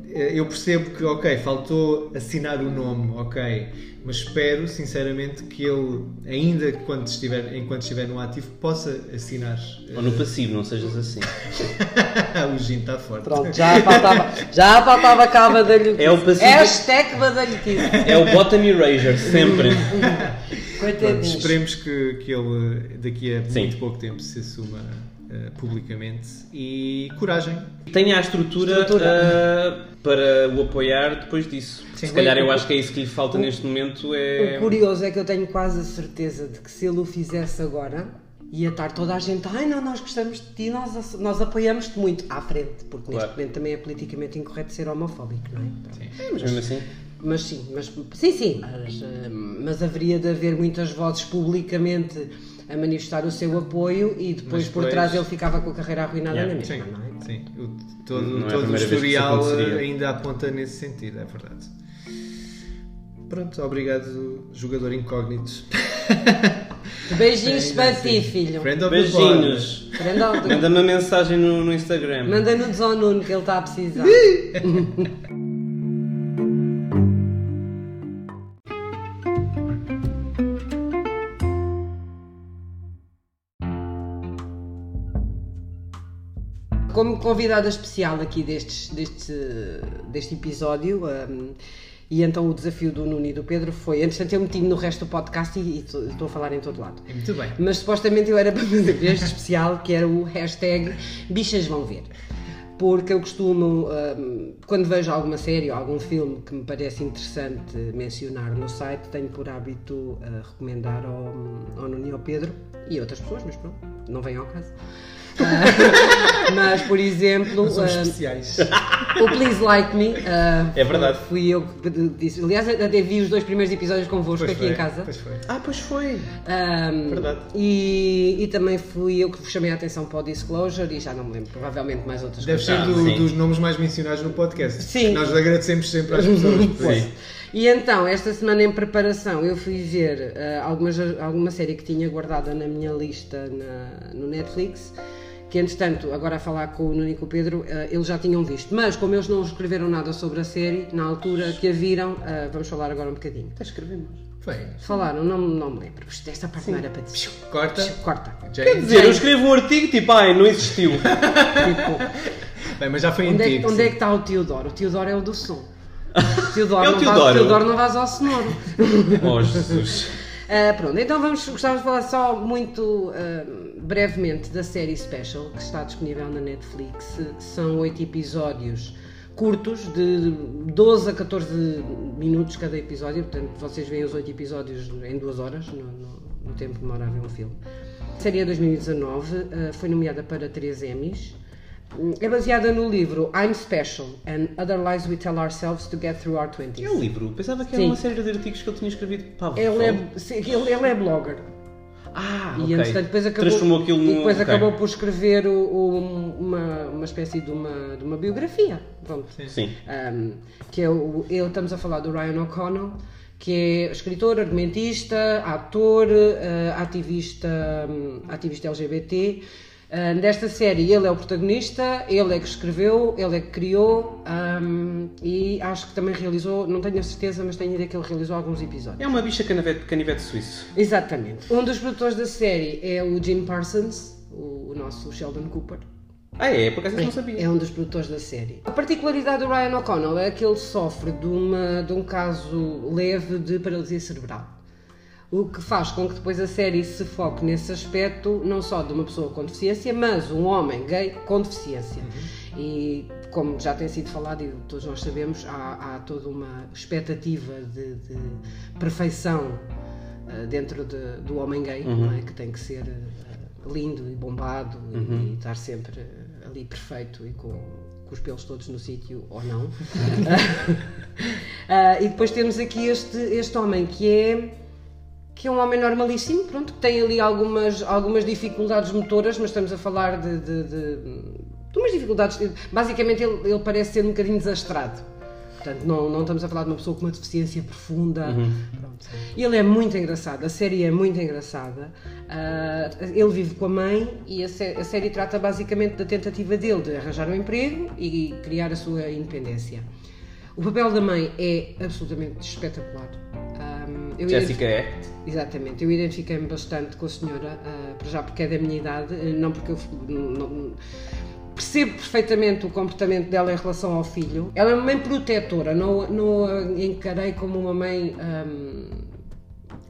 eu percebo que, ok, faltou assinar o nome, ok, mas espero sinceramente que ele, ainda quando estiver, enquanto estiver no ativo, possa assinar. Ou no passivo, não sejas assim. *laughs* o Gin está forte. Pronto, já faltava, já faltava cá a badalhoquice. É o passivo- Hashtag badalhoquice. É o bottom eraser, sempre. Pronto, Coitadinhos. esperemos que, que ele daqui a Sim. muito pouco tempo se assuma eh, publicamente e coragem. Tenha a estrutura, Estrutura. ah, para o apoiar depois disso. Sim. Se calhar eu acho que é isso que lhe falta neste momento. O É... curioso é que eu tenho quase a certeza de que se ele o fizesse agora, ia estar toda a gente, ai não, nós gostamos de ti, nós, nós apoiamos-te muito à frente, porque Claro. neste momento também é politicamente incorreto ser homofóbico, não é? Pronto. Mas mesmo assim. Mas sim, mas, sim, sim, mas, eh, mas haveria de haver muitas vozes publicamente a manifestar o seu apoio e depois Mas por depois- trás ele ficava com a carreira arruinada Yeah, na mesma, Sim, não é? sim. O- todo Não é todo o que isso historial aconteceria. ainda aponta nesse sentido, é verdade. Pronto, obrigado, jogador incógnito. *laughs* Beijinhos para ti, filho. Beijinhos. Manda-me uma mensagem no, no Instagram. Manda nudes ao Nuno que ele está a precisar. *laughs* *laughs* Como convidada especial aqui destes, deste, deste episódio, um, e então o desafio do Nuno e do Pedro foi, entretanto eu meti-me no resto do podcast e, estou a falar em todo lado. Muito bem. Mas supostamente eu era para fazer este especial que era o hashtag bichas vão ver. Porque eu costumo, hum, quando vejo alguma série ou algum filme que me parece interessante mencionar no site, tenho por hábito uh, recomendar ao, ao Nuno e ao Pedro e outras pessoas, mas pronto, não vem ao caso. Ah, mas, por exemplo, ah, especiais. o Please Like Me. ah, É verdade. Fui eu que disse. Aliás, até vi os dois primeiros episódios convosco Pois aqui foi, em casa. Pois foi. Ah, pois foi. Um, Verdade. E, e também fui eu que vos chamei a atenção para o Disclosure e já não me lembro, provavelmente mais outras Deve coisas. ser Ah, do- dos nomes mais mencionados no podcast. Sim. Nós agradecemos sempre às pessoas. *laughs* por isso. E então, esta semana em preparação, eu fui ver ah, algumas, alguma série que tinha guardada na minha lista na- no Netflix, que entretanto, agora a falar com o Nuno e com o Pedro, ah, eles já tinham visto. Mas como eles não escreveram nada sobre a série, na altura que a viram, ah, vamos falar agora um bocadinho. Até escrevemos. Foi. Falaram, não, não me lembro. Esta parte não era para dizer. Corta. Corta. Quer dizer, eu escrevo um artigo tipo, ai, não existiu. Tipo, Bem, mas já foi Onde é, que- antigo. onde é sim. que está o Teodoro? O Teodoro é o do som. O *laughs* Teodoro, É o não, Teodoro. Vai, o Teodoro não vais ao sonoro. oh, Jesus. Ah, pronto, então vamos, gostávamos de falar só muito ah, brevemente da série Special, que está disponível na Netflix. São oito episódios curtos, de 12 a 14 minutos cada episódio, portanto vocês veem os oito episódios em duas horas, no, no- no tempo que demora a ver um filme. A série é 2019, ah, foi nomeada para três Emmys. É baseada no livro I'm Special and Other Lies We Tell Ourselves to Get Through Our Twenties. É um livro. Pensava que era Sim. uma série de artigos que ele tinha escrevido para a Ele é, sim, ele, ele é blogger. Ah, E entretanto depois acabou, Transformou aquilo e num... depois ok. acabou por escrever o- o- uma, uma espécie de uma, de uma biografia. Pronto. Sim. Um, que é o, eu, estamos a falar do Ryan O'Connell, que é escritor, argumentista, ator, eh, ativista, hum, ativista LGBT. Ah, desta série ele é o protagonista, ele é que escreveu, ele é que criou hum, e acho que também realizou, não tenho a certeza, mas tenho a ideia que ele realizou alguns episódios. É uma bicha canivete, canivete suíço. Exatamente. Um dos produtores da série é o Jim Parsons, o, o nosso Sheldon Cooper. Ah, é? Por acaso eu não sabia. É um dos produtores da série. A particularidade do Ryan O'Connell é que ele sofre de, uma, de um caso leve de paralisia cerebral. O que faz com que depois a série se foque nesse aspecto, não só de uma pessoa com deficiência, mas um homem gay com deficiência. E como já tem sido falado e todos nós sabemos, há, há toda uma expectativa de, de perfeição eh, dentro de- do homem gay, não é? que tem que ser eh, lindo e bombado e, e estar sempre eh, ali perfeito e com, com os pelos todos no sítio ou não. Ah, *laughs* *laughs* e depois temos aqui este, este homem que é que é um homem normalíssimo, pronto, que tem ali algumas, algumas dificuldades motoras, mas estamos a falar de, de, de, de umas dificuldades. Basicamente, ele, ele parece ser um bocadinho desastrado. Portanto, não, não estamos a falar de uma pessoa com uma deficiência profunda. Pronto. Ele é muito engraçado, a série é muito engraçada. Ah, ele vive com a mãe e a, sé- a série trata basicamente da tentativa dele de arranjar um emprego e criar a sua independência. O papel da mãe é absolutamente espetacular. Ah, eu Jessica é. Exatamente, eu identifiquei-me bastante com a senhora, ah, para já porque é da minha idade, eh, não porque eu não- não- percebo perfeitamente o comportamento dela em relação ao filho. Ela é uma mãe protetora, não, não a encarei como uma mãe ahm,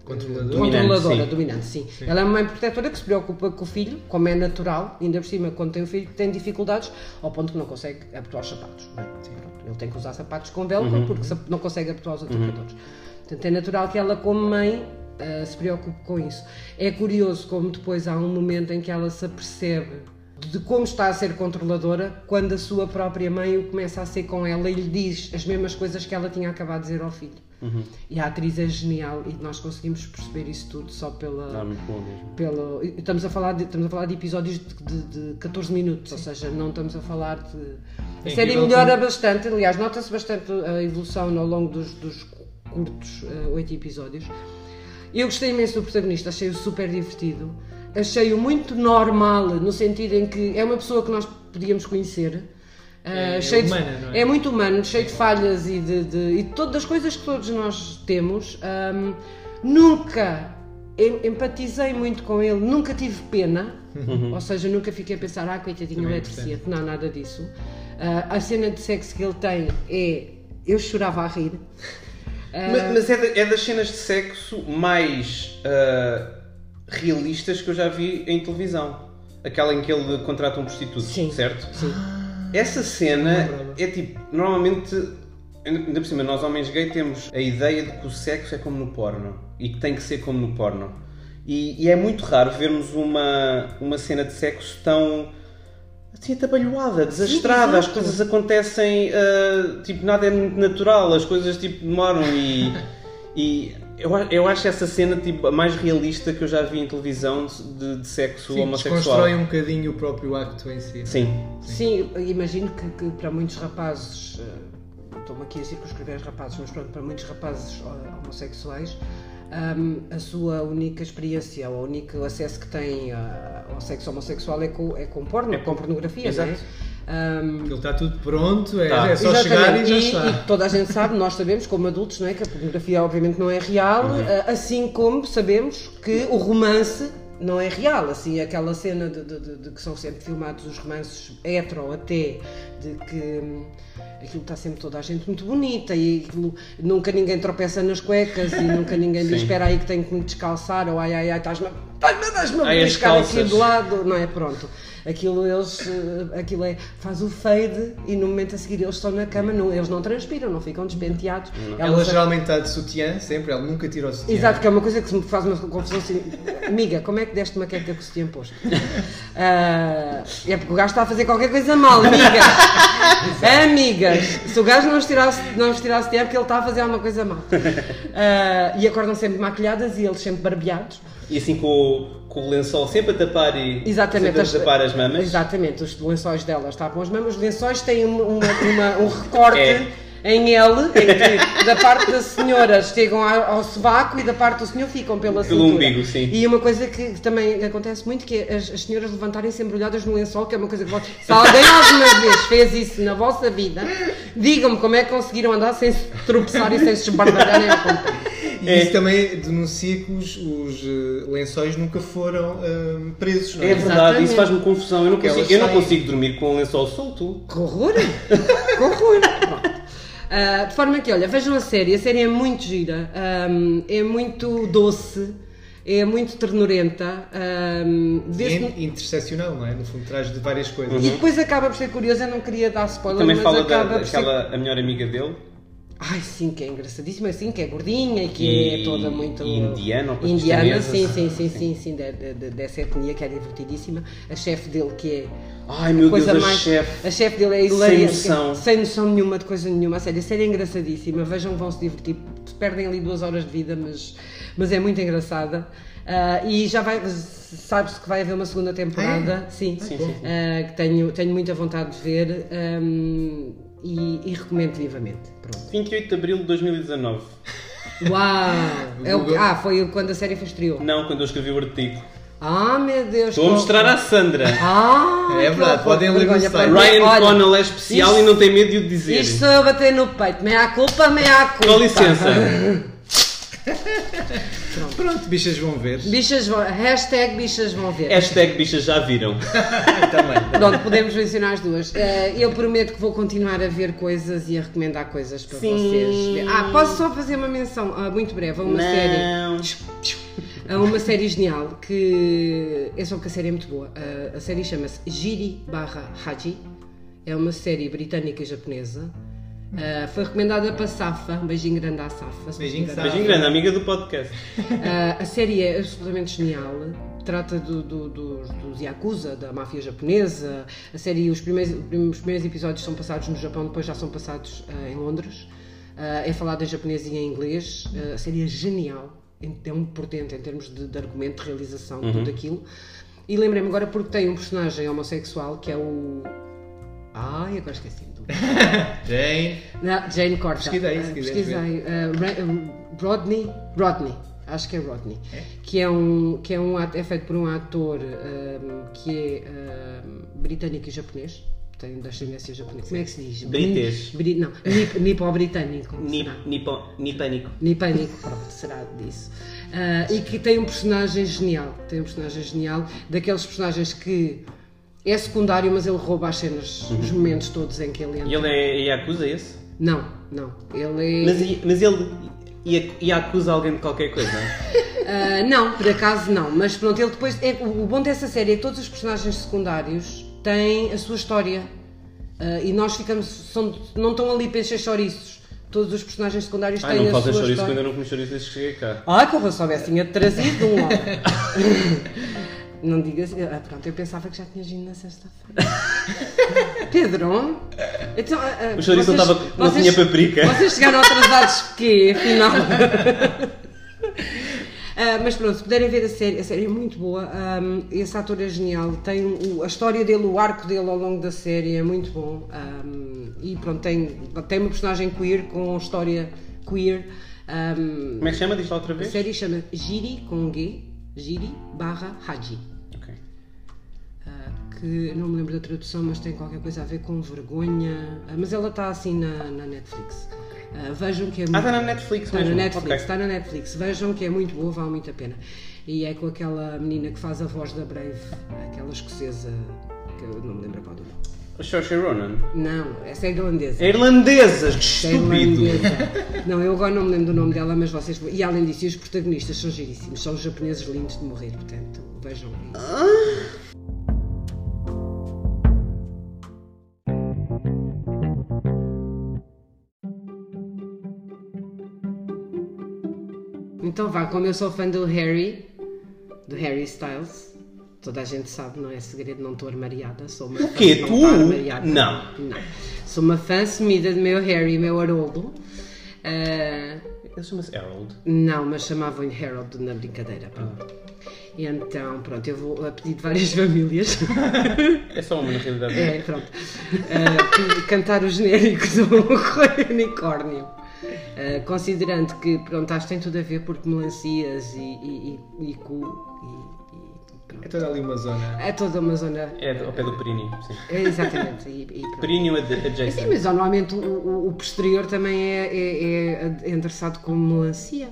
Controlador. Dominante, controladora, sim. dominante, sim. Ela é uma mãe protetora que se preocupa com o filho, como é natural, ainda por cima, quando tem um filho que tem dificuldades, ao ponto que não consegue apertar os sapatos. Bem, pronto, ele tem que usar sapatos com velcro porque se- não consegue apertar os apertadores. Portanto, é natural que ela, como mãe, ah, se preocupe com isso. É curioso como depois há um momento em que ela se apercebe de como está a ser controladora quando a sua própria mãe o começa a ser com ela e lhe diz as mesmas coisas que ela tinha acabado de dizer ao filho. E a atriz é genial e nós conseguimos perceber isso tudo só pela, Está muito bom mesmo. pelo, e estamos, a falar de, estamos a falar de episódios de, de, de 14 minutos, ou seja, não estamos a falar de. A É série melhora como- bastante, aliás, nota-se bastante a evolução ao longo dos, dos curtos eh, oito episódios. Eu gostei imenso do protagonista, achei-o super divertido, achei-o muito normal, no sentido em que é uma pessoa que nós podíamos conhecer. É eh, de- humana, não é? é muito humano, cheio de falhas e de, de- e de todas as coisas que todos nós temos. Ahm, nunca em- empatizei muito com ele, nunca tive pena, ou seja, nunca fiquei a pensar, ah, coitadinho, é é deficiente. Não, nada disso. Ah, a cena de sexo que ele tem é. Eu chorava a rir. Ah, Mas, é, da- é das cenas de sexo mais ah, realistas que eu já vi em televisão. Aquela em que ele contrata um prostituto, Sim. certo? Sim. Essa cena é tipo, normalmente, ainda por cima, nós homens gay temos a ideia de que o sexo é como no porno e que tem que ser como no porno. E, e é muito raro vermos uma, uma cena de sexo tão assim atabalhoada, desastrada. As exato. coisas acontecem, ah, tipo, nada é muito natural, as coisas tipo demoram e. e eu, a- eu acho essa cena tipo, a mais realista que eu já vi em televisão de, de sexo Sim, homossexual. desconstrói um bocadinho o próprio acto em si. Sim. Sim, eu imagino que, que para muitos rapazes, eh, estou-me aqui a circunscrever rapazes, mas pronto, para muitos rapazes eh, homossexuais, ahm, a sua única experiência, ou o único acesso que têm ah, ao sexo homossexual é com, é com porno, com pornografia, não é? Exato. Ahm, Aquilo está tudo pronto, é, Tá. é só chegar e já e, está. e toda a gente sabe, nós sabemos como adultos, não é? Que a pornografia obviamente não é real, Uhum. eh, assim como sabemos que o romance não é real, assim, aquela cena de, de- de- de que são sempre filmados os romances hetero até, de que hum, aquilo está sempre toda a gente muito bonita e aquilo- nunca ninguém tropeça nas cuecas e nunca ninguém *laughs* diz espera aí que tenho que me descalçar ou ai ai ai estás-me estás-me a beliscar aqui de lado, não é? Pronto. Aquilo eles, eh, aquilo é, faz o fade e no momento a seguir eles estão na cama, não, eles não transpiram, não ficam despenteados. Ela Elas- geralmente está de sutiã, sempre, ela nunca tira o sutiã. Exato, que é uma coisa que me faz uma confusão assim. Amiga, como é que deste uma queca com o sutiã posto? *laughs* Ah, é porque o gajo está a fazer qualquer coisa mal, amigas. *laughs* amigas, se o gajo não vos tirasse, não vos tirasse tempo, é porque ele está a fazer alguma coisa mal. *laughs* Ah, e acordam sempre maquilhadas e eles sempre barbeados. E assim com o, com o lençol sempre a tapar e Exatamente. sempre a tapar as mamas. Exatamente, os lençóis delas tapam as mamas. Os lençóis têm uma- uma- uma- um recorte É. em L, em que da parte da senhora chegam ao, ao sovaco e da parte do senhor ficam pela Pelo cintura. umbigo, sim. E uma coisa que também acontece muito que é as, as senhoras levantarem-se embrulhadas no lençol, que é uma coisa que vocês... Se alguém alguma vez fez isso na vossa vida, digam-me como é que conseguiram andar sem se tropeçar e sem se esbardalharem ao pé. E É. isso também denuncia que os, os, eh, lençóis nunca foram eh, presos, não É é? verdade, Exatamente. isso faz-me confusão. Eu não consigo, eu não consigo dormir com o lençol solto. Que horror! Que horror! Ah, de forma que, olha, vejam a série, a série é muito gira, é muito doce, é muito ternurenta. ahm, E vê-se- é interseccional, não é? No fundo, traz de várias coisas. E depois acaba por ser curioso, eu não queria dar spoiler, Também mas fala da, acaba por ser. daquela a melhor amiga dele. Ai, sim, que é engraçadíssima, sim, que é gordinha e que E- é toda muito. indiana ou Indiana, sim, sim, sim, sim, sim, de- de- de- dessa etnia que é divertidíssima. A chefe dele, que é. Ai meu coisa Deus, a mais. chefe. A chefe dele é Sem hilaria. noção. Sem noção nenhuma de coisa nenhuma. A série, a série é engraçadíssima. Vejam, vão se divertir. Perdem ali duas horas de vida, mas, mas é muito engraçada. Ah, e já vai. Sabe-se que vai haver uma segunda temporada. Sim. Sim, sim. Ah, que tenho, tenho muita vontade de ver. ahm, e, e recomendo vivamente. Pronto. 28 de Abril de 2019. Uau! *laughs* É o, ah, foi quando a série foi estreou. Não, quando eu escrevi o artigo. Ah, meu Deus! Estou a mostrar à. Sandra. Ah, É verdade, podem ler no site. mim. Ryan Olha, Connell é especial isto- e não tem medo de o dizer. Isto sou eu a bater no peito. Meia culpa, meia culpa. Com licença. Pronto, bichas vão ver. Bichas vão. Hashtag bichas vão ver. Hashtag bichas já viram. *laughs* Também. Pronto, podemos mencionar as duas. Eh, eu prometo que vou continuar a ver coisas e a recomendar coisas para Sim. vocês. Ah, posso só fazer uma menção ah, muito breve a uma série. Não. a uma série genial que é só porque a série é muito boa. A, a série chama-se Giri barra Haji. É uma série britânica e japonesa. Ah, foi recomendada para Safa. Um beijinho grande à Safa. Beijinho, Safa. Beijinho grande, amiga do podcast. ah, a série é absolutamente genial. Trata do, do- dos, dos Yakuza, da máfia japonesa. A série, os primeiros, os primeiros episódios são passados no Japão, depois já são passados ah, em Londres. Ah, é falado em japonês e em inglês. Ah, a série é genial, é um portento em termos de, de argumento, de realização, de tudo aquilo. E lembrei-me agora porque tem um personagem homossexual que é o. Ai, agora esqueci-me do. *laughs* Jane. Não, Jane Corta. Pesquisei, Ah, se Ra- um, Rodney, Rodney, acho que é Rodney, que é um que é um é feito por um ator ahm, que é ahm, britânico e japonês. Tem descendência japonesa. Como é que se diz? Britês. Bri, não, nip- nipo-britânico. Ni, será? nipo, nipânico. Nipânico, pronto, será disso. Ah, e que tem um personagem genial. Tem um personagem genial, daqueles personagens que é secundário, mas ele rouba as cenas, os momentos todos em que ele entra. E ele é Yakuza esse? Não, não. Ele é. Mas, mas ele ia- Yakuza alguém de qualquer coisa? *laughs* Ah, não, por acaso não. Mas pronto, ele depois. É, o bom dessa série é que todos os personagens secundários têm a sua história. Ah, e nós ficamos. São, não estão ali para encher chouriços. Todos os personagens secundários Ai, têm não a fazem sua chouriço história. quando eu não comi chouriço desde que cheguei cá. Ah, que eu soubesse, tinha trazido um homem. *laughs* Não digas. Ah, pronto, eu pensava que já tinha vindo na sexta-feira. *laughs* Pedro? Então, ah, ah, O chouriço não estava- não vocês- tinha paprika. Vocês chegaram atrasados porquê, afinal? *laughs* Ah, mas pronto, se puderem ver a série, a série é muito boa. ahm, esse ator é genial. Tem o- a história dele, o arco dele ao longo da série é muito bom. ahm, e pronto, tem, tem uma personagem queer com história queer. ahm, Como é que chama? Diz lá outra a vez? série chama Giri com G, Giri barra Haji. Ok. Ah, que não me lembro da tradução, mas tem qualquer coisa a ver com vergonha. Ah, mas ela está assim na, na Netflix. Ah, vejam que é Ah, muito. está na Netflix Está mesmo? na Netflix, Ok. está na Netflix. Vejam que é muito boa, vale muito a pena. E é com aquela menina que faz a voz da Brave, aquela escocesa, que eu não me lembro qual do nome. A Saoirse Ronan. Não, essa é irlandesa. Irlandesas, que Essa é estúpido! irlandesa. *laughs* Não, eu agora não me lembro do nome dela, mas vocês. E além disso, os protagonistas são giríssimos. São os japoneses lindos de morrer, portanto, vejam aí. Então vá, como eu sou fã do Harry, do Harry Styles, toda a gente sabe, não é segredo, não estou armariada, sou uma O quê? não Tu? Não. Não. Sou uma fã assumida de meu Harry, meu Haroldo. Ah, Ele chama-se Harold. não, mas chamavam-lhe Harold na brincadeira. pronto. E então, pronto, eu vou a pedido de várias *laughs* famílias. É só uma na realidade. É, pronto. Ah, cantar o genérico do *laughs* Correio Unicórnio. Ah, considerando que, pronto, acho que tem tudo a ver porque melancias e, e, e, e cu e, e. É toda ali uma zona. É toda uma zona. É ao pé do períneo, sim. É, exatamente. E, e. Períneo ad- Sim, adjacent. mas normalmente o, o- o posterior também é, é, é endereçado como melancia.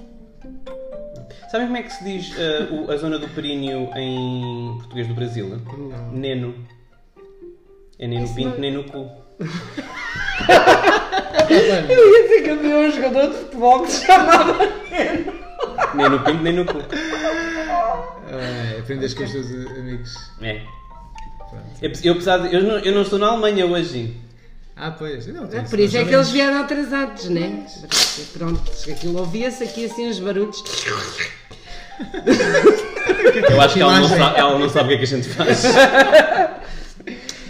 Sabem como é que se diz ah, o- a zona do períneo em português do Brasil? Não. Neno. É nem no pinto, não- nem no cu. *laughs* Eu ia dizer que havia um jogador de futebol que se chamava. Nem no pinto, nem no cu. Ah, aprendes com os teus amigos. É. Eu, eu, apesar de, eu, não, eu não estou na Alemanha hoje. Ah, pois. Não, É, Por isso é que eles vieram atrasados, né? Pronto, aquilo ouvia-se aqui assim uns barulhos. Eu acho que ela não, Imagem. sabe, ela não sabe o que é que a gente faz. *laughs*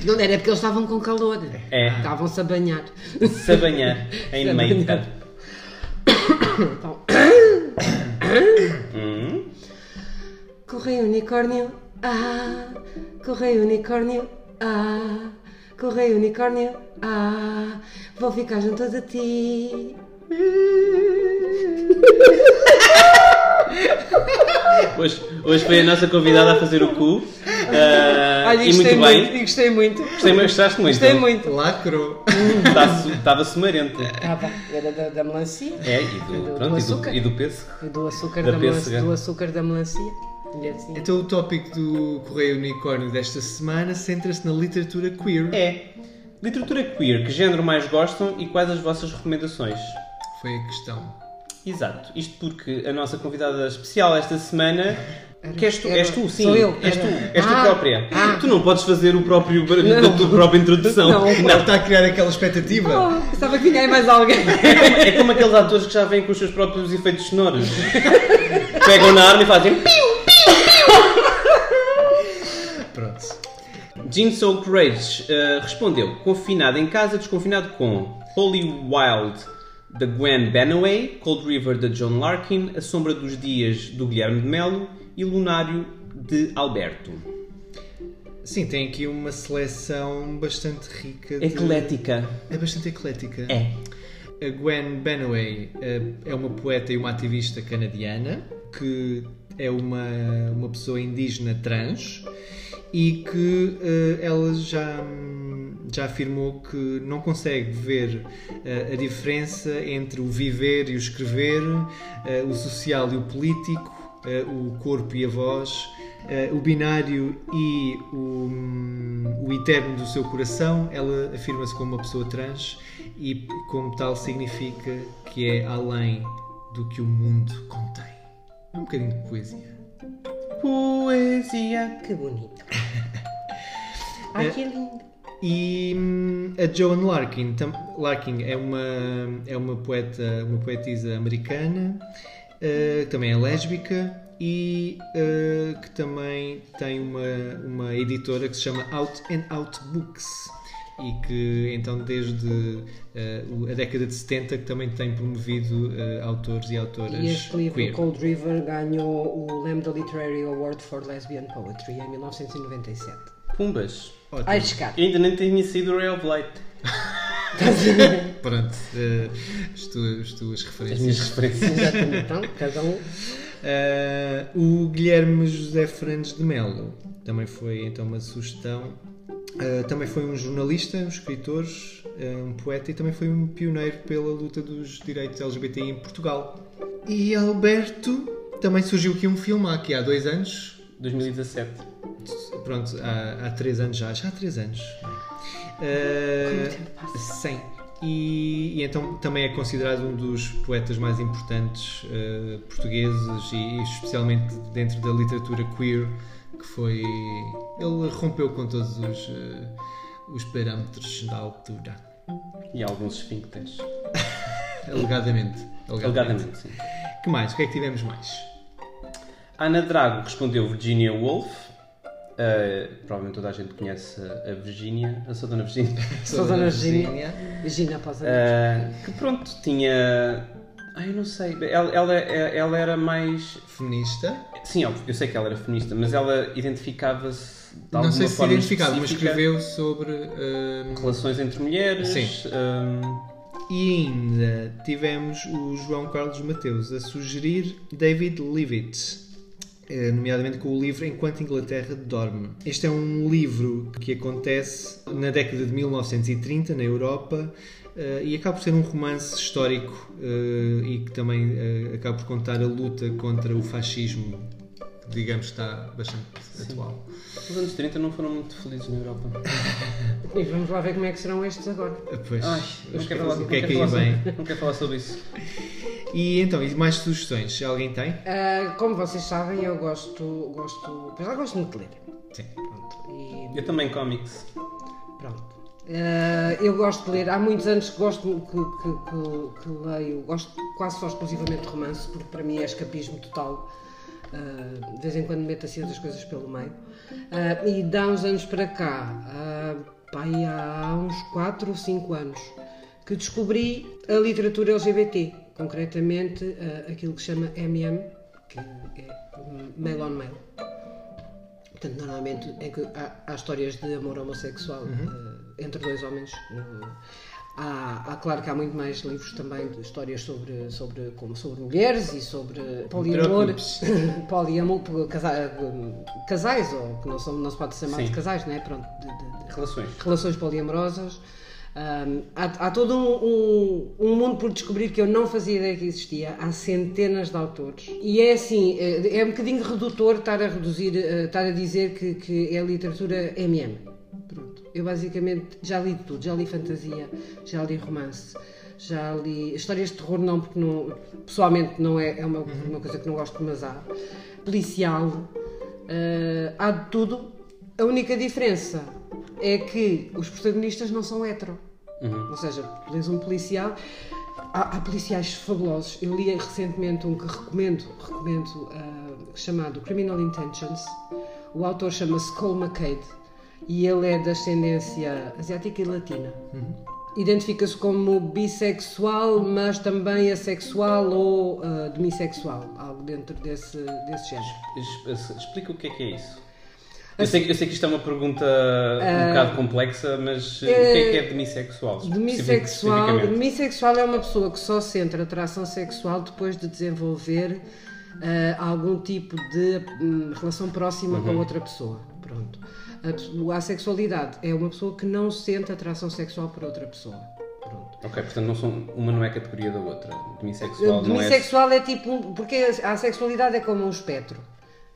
Não era porque eles estavam com calor. É. Estavam-se a banhar. Se a banhar em meita. Então, *coughs* Hum? correio unicórnio, ah, correio unicórnio, ah, correio unicórnio, ah, vou ficar junto a ti. *laughs* Hoje, hoje foi a nossa convidada a fazer o cu. ah, Olha, e muito gostei bem. muito, e gostei muito. Gostei, gostaste muito. Gostei muito. Lacrou. Estava sumarente. Estava, era da, da melancia. É, e do, Do- pronto, do e, do, açúcar. e do peso. E do açúcar Da da, melancia, do açúcar da melancia. E assim. Então o tópico do Correio Unicórnio desta semana centra-se na literatura queer. É. Literatura queer, que género mais gostam e quais as vossas recomendações? Foi a questão. Exato. Isto porque a nossa convidada especial esta semana. Que és tu, és tu, sim. sou eu, És tu, és tu Ah, própria. ah. Tu não podes fazer o próprio, Não. a tua própria introdução. Não. Ele está a criar aquela expectativa. Oh, pensava que vinha aí mais alguém. É como, é como aqueles atores que já vêm com os seus próprios efeitos sonoros. Pegam na arma e fazem. Pronto. Jean Soul Courage eh, respondeu: confinado em casa, desconfinado com Holy Wild da Gwen Banaway, Cold River da John Larkin, A Sombra dos Dias do Guilherme de Melo e Lunário de Alberto. Sim, tem aqui uma seleção bastante rica. de- Eclética. É bastante eclética. É. A Gwen Banaway eh, é uma poeta e uma ativista canadiana que é uma, uma pessoa indígena trans e que eh, ela já, já afirmou que não consegue ver eh, a diferença entre o viver e o escrever, eh, o social e o político, o corpo e a voz, o binário e o, hum, o eterno do seu coração. Ela afirma-se como uma pessoa trans e, como tal, significa que é além do que o mundo contém. É um bocadinho de poesia. Poesia. Que bonito. *laughs* Ai, que lindo. E hum, a Joan Larkin, tam- Larkin é uma é uma poeta, uma poetisa americana, eh, também é lésbica e eh, que também tem uma uma editora que se chama Out and Out Books e que então desde o- a década de 70 que também tem promovido eh, autores e autoras E este livro, queer. Cold River, ganhou o Lambda Literary Award for Lesbian Poetry em 1997. Pumbas. Ótimo. Ai, ainda nem tinha saído o Ray of Light. *laughs* Pronto, eh, as, tuas, as tuas As referências. minhas referências. Exatamente. Então, cada um. Uh, o Guilherme José Fernandes de Melo também foi então uma sugestão. Uh, também foi um jornalista, um escritor, uh, um poeta e também foi um pioneiro pela luta dos direitos LGBTI em Portugal. E Alberto também surgiu aqui um filme há, aqui há dois anos, 2017. pronto, há, há três anos já, já há três anos. Uh, tempo passa. sim. E, e então também é considerado um dos poetas mais importantes uh, portugueses e especialmente dentro da literatura queer, que foi. Ele rompeu com todos os, uh, os parâmetros da altura. E alguns esfíncteres. *laughs* Alegadamente. Alegadamente, sim. Que mais? O que é que tivemos mais? Ana Drago respondeu Virginia Woolf. Uh, provavelmente toda a gente conhece a Virginia, a sua dona Virginia. Sou a Dona Virginia. Virginia, após a Uh, que pronto, tinha. Ai, eu não sei. Ela, ela, ela era mais. Feminista. Sim, óbvio, eu sei que ela era feminista, mas ela identificava-se de Não sei se identificava, mas escreveu sobre. uh, relações entre mulheres. Sim. um, E ainda tivemos o João Carlos Mateus a sugerir David Leavitt, eh, nomeadamente com o livro Enquanto Inglaterra Dorme. Este é um livro que acontece na década de 1930 na Europa eh, e acaba por ser um romance histórico eh, e que também eh, acaba por contar a luta contra o fascismo, que digamos está bastante atual. os anos 30 não foram muito felizes na Europa. *laughs* E vamos lá ver como é que serão estes agora. Pois, Ai, não quero falar, o não que é que aí falar vem? sobre, não quero falar sobre isso. E então, e mais sugestões? Alguém tem? Ah, como vocês sabem, eu gosto. gosto pois já gosto muito de ler. Sim. Pronto. E Eu também cómics. pronto. Ah, eu gosto de ler, há muitos anos que gosto que, que- que- que leio, gosto quase só exclusivamente de romance, porque para mim é escapismo total. Ah, de vez em quando meto assim outras coisas pelo meio. Ah, e dá uns anos para cá, há uns 4 ou 5 anos, que descobri a literatura LGBT, concretamente aquilo que chama MM, que é Mail on Mail. Portanto, normalmente é que há, há histórias de amor homossexual eh, entre dois homens. Eh, há, há, claro que há muito mais livros também de histórias sobre, sobre, como sobre mulheres e sobre poliamor. *laughs* poliamor, casa- casais, ou que não, são, não se pode chamar Sim. de casais, não é? Pronto, de- de- de- Relações. relações poliamorosas. Ahm, há, há todo um, um- um mundo por descobrir que eu não fazia ideia que existia. Há centenas de autores. E é assim, é, é um bocadinho redutor estar a reduzir, eh, estar a dizer que, que é literatura MM. Eu basicamente já li de tudo. Já li fantasia, já li romance, já li histórias de terror não, porque não, pessoalmente não é, é uma, uma coisa que não gosto, mas há. Policial, eh, há de tudo. A única diferença é que os protagonistas não são hetero. Ou seja, lês um policial. Há, há policiais fabulosos. Eu li recentemente um que recomendo, recomendo ah, chamado Criminal Intentions. O autor chama-se Cole McCade e ele é de ascendência asiática e latina. Identifica-se como bissexual, mas também assexual ou ah, demissexual, algo dentro desse, desse género. Explica o que é que é isso. Eu sei, eu sei que isto é uma pergunta um bocado complexa, mas uh, o que é que é demissexual? Demissexual, demissexual é uma pessoa que só sente atração sexual depois de desenvolver ah, algum tipo de hum, relação próxima com outra pessoa. Pronto. A, a sexualidade é uma pessoa que não sente atração sexual por outra pessoa. Pronto. Ok, portanto não são, uma não é categoria da outra. Demissexual não é. demissexual é tipo. um- Porque a sexualidade é como um espectro.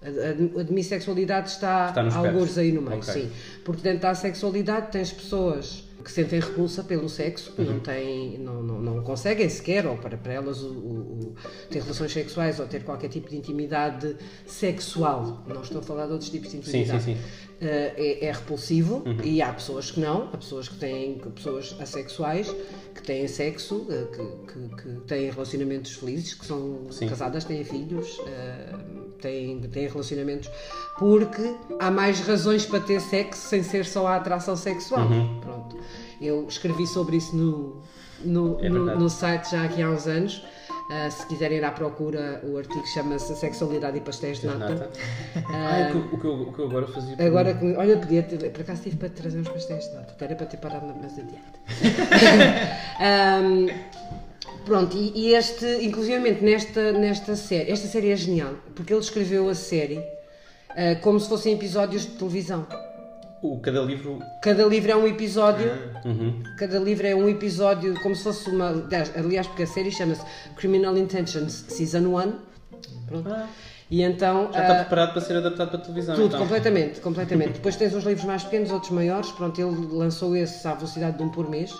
A, demissexualidade está, Está alguns aí no meio, Ok. sim. Porque dentro da sexualidade tens pessoas que sentem repulsa pelo sexo, que Uhum. não, têm, não, não, não conseguem sequer, ou para, para elas, o, o- ter relações sexuais ou ter qualquer tipo de intimidade sexual. Não estou a falar de outros tipos de Sim, intimidade. sim, sim. Eh, é, é repulsivo Uhum. e há pessoas que não, há pessoas que têm pessoas assexuais que têm sexo, eh, que, que, que têm relacionamentos felizes, que são Sim. casadas, têm filhos, eh, têm, têm relacionamentos, porque há mais razões para ter sexo sem ser só a atração sexual. Uhum. Pronto. Eu escrevi sobre isso no, no, É no, no site já aqui há uns anos. Ah, se quiserem ir à procura, o artigo chama-se Sexualidade e Pastéis de Nata. Nata. Ah, o, que, eu- o que eu, agora fazia. Agora, que- olha, podia ter, por acaso tive para trazer uns pastéis de nata, era para ter parado mais *laughs* adiante. Ahm, pronto, e, este, inclusivamente nesta, nesta série, esta série é genial, porque ele escreveu a série ah, como se fossem episódios de televisão. O, cada livro. Cada livro é um episódio, Uhum. cada livro é um episódio, como se fosse uma. Aliás, porque a série chama-se Criminal Intentions Season 1. Pronto. E então. Já está ah, preparado para ser adaptado para a televisão. tudo, então. completamente, *laughs* completamente. Depois tens uns livros mais pequenos, outros maiores. Pronto, ele lançou esse à velocidade de um por mês.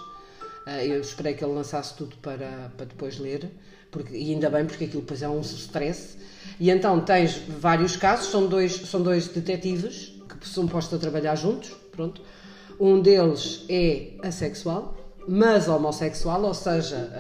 Ah, eu esperei que ele lançasse tudo para, para depois ler, porque, e ainda bem, porque aquilo depois é um stress. E então tens vários casos, são dois, são dois detetives que são postos a trabalhar juntos, pronto. Um deles é assexual, mas homossexual, ou seja,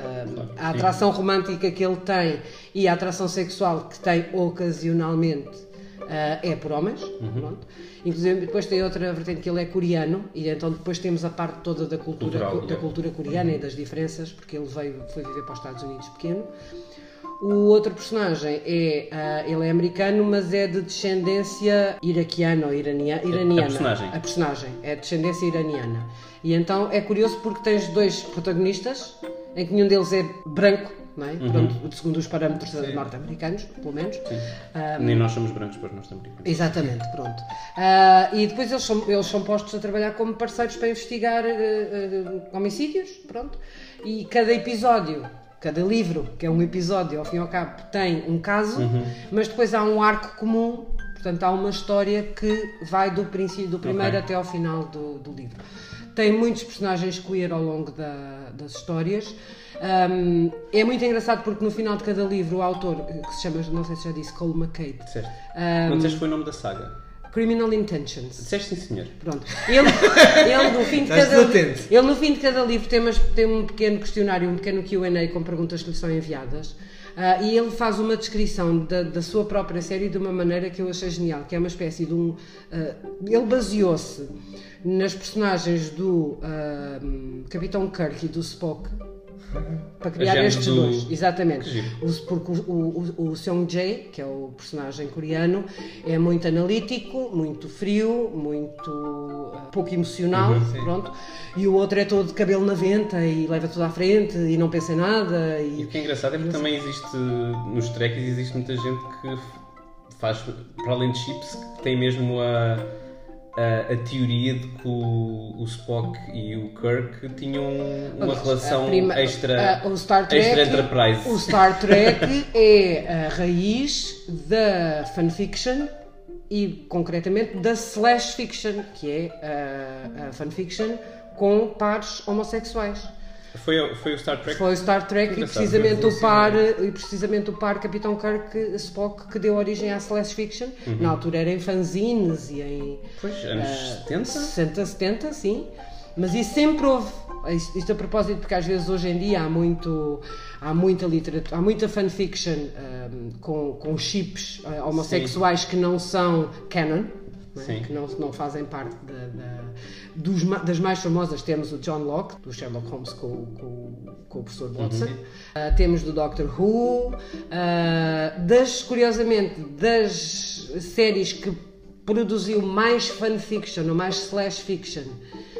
ah, a atração romântica que ele tem e a atração sexual que tem ocasionalmente ah, é por homens, pronto. Inclusive depois tem outra vertente que ele é coreano e então depois temos a parte toda da cultura, Cultural, da é. cultura coreana e das diferenças, porque ele veio, foi viver para os Estados Unidos pequeno. O outro personagem é, ah, ele é americano, mas é de descendência iraquiana ou irania- iraniana. personagem. A personagem é de descendência iraniana. E então é curioso porque tens dois protagonistas, em que nenhum deles é branco, não é? Uhum. Pronto, segundo os parâmetros norte-americanos, pelo menos. Nem nós somos brancos para os norte-americanos. Exatamente, pronto. Ah, e depois eles são, eles são postos a trabalhar como parceiros para investigar eh, homicídios, pronto. E cada episódio, cada livro, que é um episódio, ao fim e ao cabo, tem um caso, mas depois há um arco comum, portanto há uma história que vai do princípio, do primeiro Ok. até ao final do, do livro. Tem muitos personagens queer ao longo da- das histórias. Um, é muito engraçado porque no final de cada livro o autor, que se chama, não sei se já disse, Cole McCade, Disseste? Um, Não disseste que foi o nome da saga? Criminal Intentions. Disseste sim, senhor. Pronto. Ele, ele, no fim de cada, ele no fim de cada livro tem, umas- tem um pequeno questionário, um pequeno QA com perguntas que lhe são enviadas. Ah, e ele faz uma descrição da, da sua própria série de uma maneira que eu achei genial, que é uma espécie de um. ah, ele baseou-se nas personagens do ah, Capitão Kirk e do Spock para criar estes do- dois. Exatamente. Que porque o, o, o, Seong Jae, que é o personagem coreano, é muito analítico, muito frio, muito ah, pouco emocional, Uhum, pronto. E o outro é todo de cabelo na venta e leva tudo à frente e não pensa em nada. E E, o que é engraçado é porque também existe, nos trekkies, existe muita gente que faz, para além de chips, que tem mesmo a, a, a teoria de que o, o Spock e o Kirk tinham uma relação prima- extra, a- o Star Trek, extra Enterprise. O Star Trek *laughs* é a raiz da fanfiction e concretamente da slash fiction, que é a, a fanfiction com pares homossexuais. Foi, foi o Star Trek? Foi o Star Trek e precisamente o par e precisamente o par Capitão Kirk Spock que deu origem à slash fiction. Uhum. Na altura era em fanzines e em Pois, anos 70? 60, 70, sim. Mas isso sempre houve. Isto, isto a propósito, porque às vezes hoje em dia há, muito, há muita literatura, há muita fanfiction ahm, com, com chips ah, homossexuais que não são canon, não é? Sim. que não, não fazem parte da, da- dos das mais famosas. Temos o John Locke, do Sherlock Holmes com, o- com, com o professor Watson. Ah, temos do Doctor Who. ah, das, curiosamente, das séries que produziu mais fanfiction ou mais slash fiction,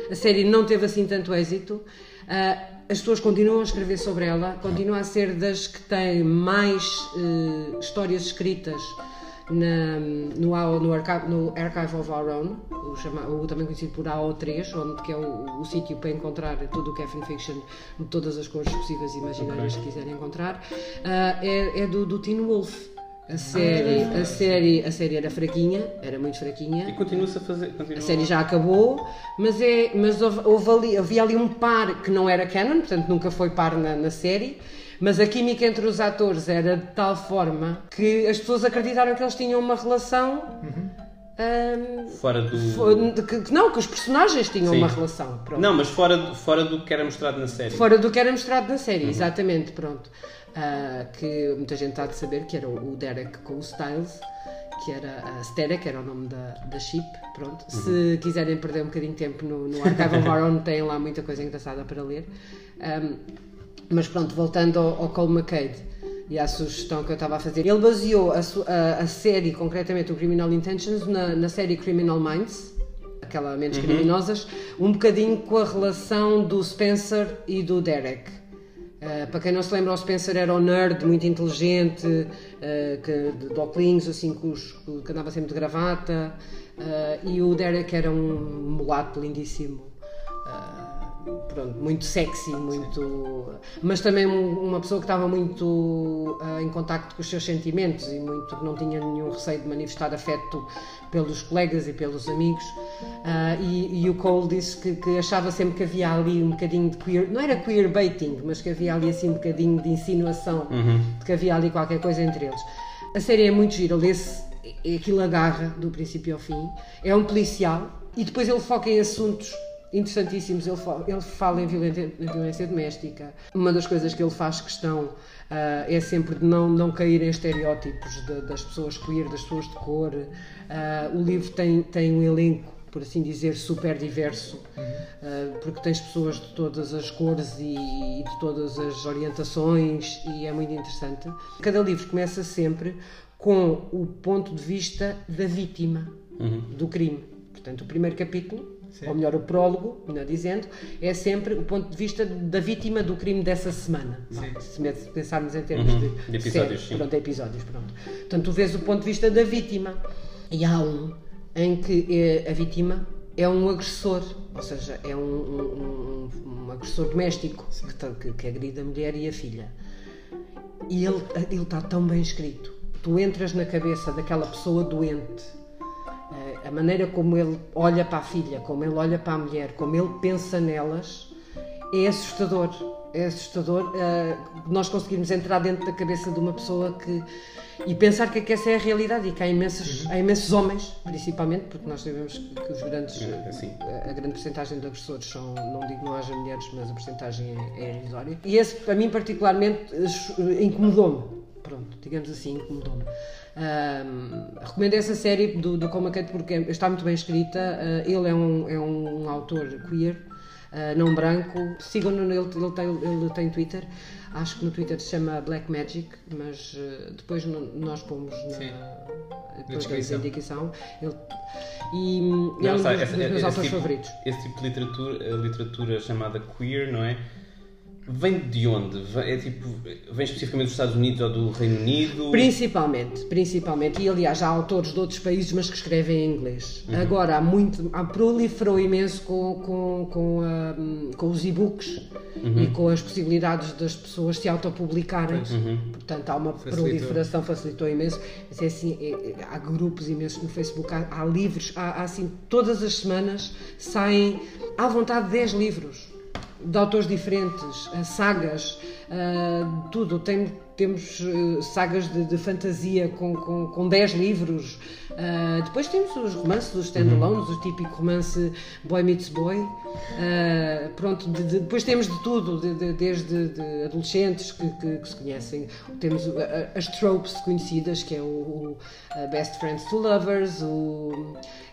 a série não teve assim tanto êxito. Ah, as pessoas continuam a escrever sobre ela, continua a ser das que têm mais eh, histórias escritas na- no, no, Archive, no Archive of Our Own, o, chama- o também conhecido por AO3, onde que é o, o sítio para encontrar tudo o que é fanfiction de todas as cores possíveis e imaginárias que quiserem encontrar, ah, é, é do, do Teen Wolf. A série, a, série, a série era fraquinha, era muito E fraquinha. continua-se a fazer. Continua... A série já acabou, mas, é, mas houve, houve ali, havia ali um par que não era canon, portanto nunca foi par na, na série, mas a química entre os atores era de tal forma que as pessoas acreditaram que eles tinham uma relação. ahm, Fora do. que, não, que os personagens tinham Sim. uma relação. Pronto. Não, mas fora, do- fora do que era mostrado na série. Fora do que era mostrado na série, Uhum. exatamente, pronto. Ah, que muita gente está de saber que era o Derek com o Styles, que era a Stera, que era o nome da, da chip, pronto. Uhum. Se quiserem perder um bocadinho de tempo no, no Archive of Our Own, têm lá muita coisa engraçada para ler. Ahm, mas pronto, voltando ao, ao Cole McCade e à sugestão que eu estava a fazer, ele baseou a, a- a série, concretamente o Criminal Intentions, na, na série Criminal Minds, aquela Mentes Criminosas, um bocadinho com a relação do Spencer e do Derek. Uh, para quem não se lembra, o Spencer era um nerd muito inteligente, uh, que, de, óculos, assim, os- que andava sempre de gravata, uh, e o Derek era um mulato lindíssimo. Uh, pronto, muito sexy, muito. Mas também um- uma pessoa que estava muito ah, em contacto com os seus sentimentos e muito que não tinha nenhum receio de manifestar afeto pelos colegas e pelos amigos. Ah, e, e o Cole disse que, que achava sempre que havia ali um bocadinho de queer, não era queer baiting, mas que havia ali assim um bocadinho de insinuação, de que havia ali qualquer coisa entre eles. A série é muito gira, lê-se, aquilo agarra do princípio ao fim. É um policial e depois ele foca em assuntos interessantíssimos. Ele fala, ele fala em violência, violência doméstica. Uma das coisas que ele faz questão ah, é sempre de não, não cair em estereótipos de- das pessoas queer, das pessoas de cor. Ah, o livro tem, tem um elenco, por assim dizer, super diverso, ah, porque tens pessoas de todas as cores e, e de todas as orientações e é muito interessante. Cada livro começa sempre com o ponto de vista da vítima do crime. Portanto, o primeiro capítulo, ou melhor, o prólogo, melhor dizendo, é sempre o ponto de vista da vítima do crime dessa semana. Vá, Se pensarmos em termos de, De episódios, série, sim. pronto, episódios, pronto. Portanto, tu vês o ponto de vista da vítima. E há um em que eh, a vítima é um agressor, ou seja, é um, um- um- um agressor doméstico que, tá- que, que agride a mulher e a filha. E ele ele está tão bem escrito. Tu entras na cabeça daquela pessoa doente, a maneira como ele olha para a filha, como ele olha para a mulher, como ele pensa nelas, é assustador. É assustador eh, nós conseguirmos entrar dentro da cabeça de uma pessoa que. e pensar que, que essa é a realidade e que há, imensos, há imensos homens, principalmente, porque nós sabemos que, que os grandes. É, a, a grande porcentagem de agressores são, não digo não haja mulheres, mas a porcentagem é, é irrisória. E esse, para mim, particularmente, eh, incomodou-me. Pronto, digamos assim, incomodou-me. Ahm, recomendo essa série do, do McCann porque está muito bem escrita. Ah, ele é um, é um autor queer, ah, não branco. Sigam-no, ele, ele, tem, ele tem Twitter. Acho que no Twitter se chama Black Magic, mas ah, depois no- nós pomos na, Sim. depois da descrição. indicação. Ele, e hum, é Não, um sabe, dos, essa- dos meus esse autores tipo- favoritos. Esse tipo de literatura, literatura chamada queer, não é? Vem de onde? Vem, é tipo, vem especificamente dos Estados Unidos ou do Reino Unido? Principalmente, principalmente. E aliás, há autores de outros países, mas que escrevem em inglês. Uhum. Agora, há muito, há proliferou imenso com, com, com, a- com os e-books Uhum. e com as possibilidades das pessoas se autopublicarem. Uhum. Portanto, há uma Facilitou. proliferação, facilitou imenso. Mas é assim, é- é- há grupos imensos no Facebook, há, há livros, há, há assim, todas as semanas saem à vontade 10 livros de autores diferentes, eh, sagas, eh, tudo. Tem- temos eh, sagas de, de fantasia com, com, com 10 livros. Eh, depois temos os romances, os standalones, o típico romance Boy Meets Boy. Eh, pronto, de- de- depois temos de tudo, de- de- desde de adolescentes que, que- que se conhecem. Temos as tropes conhecidas, que é o, o, Best Friends to Lovers, o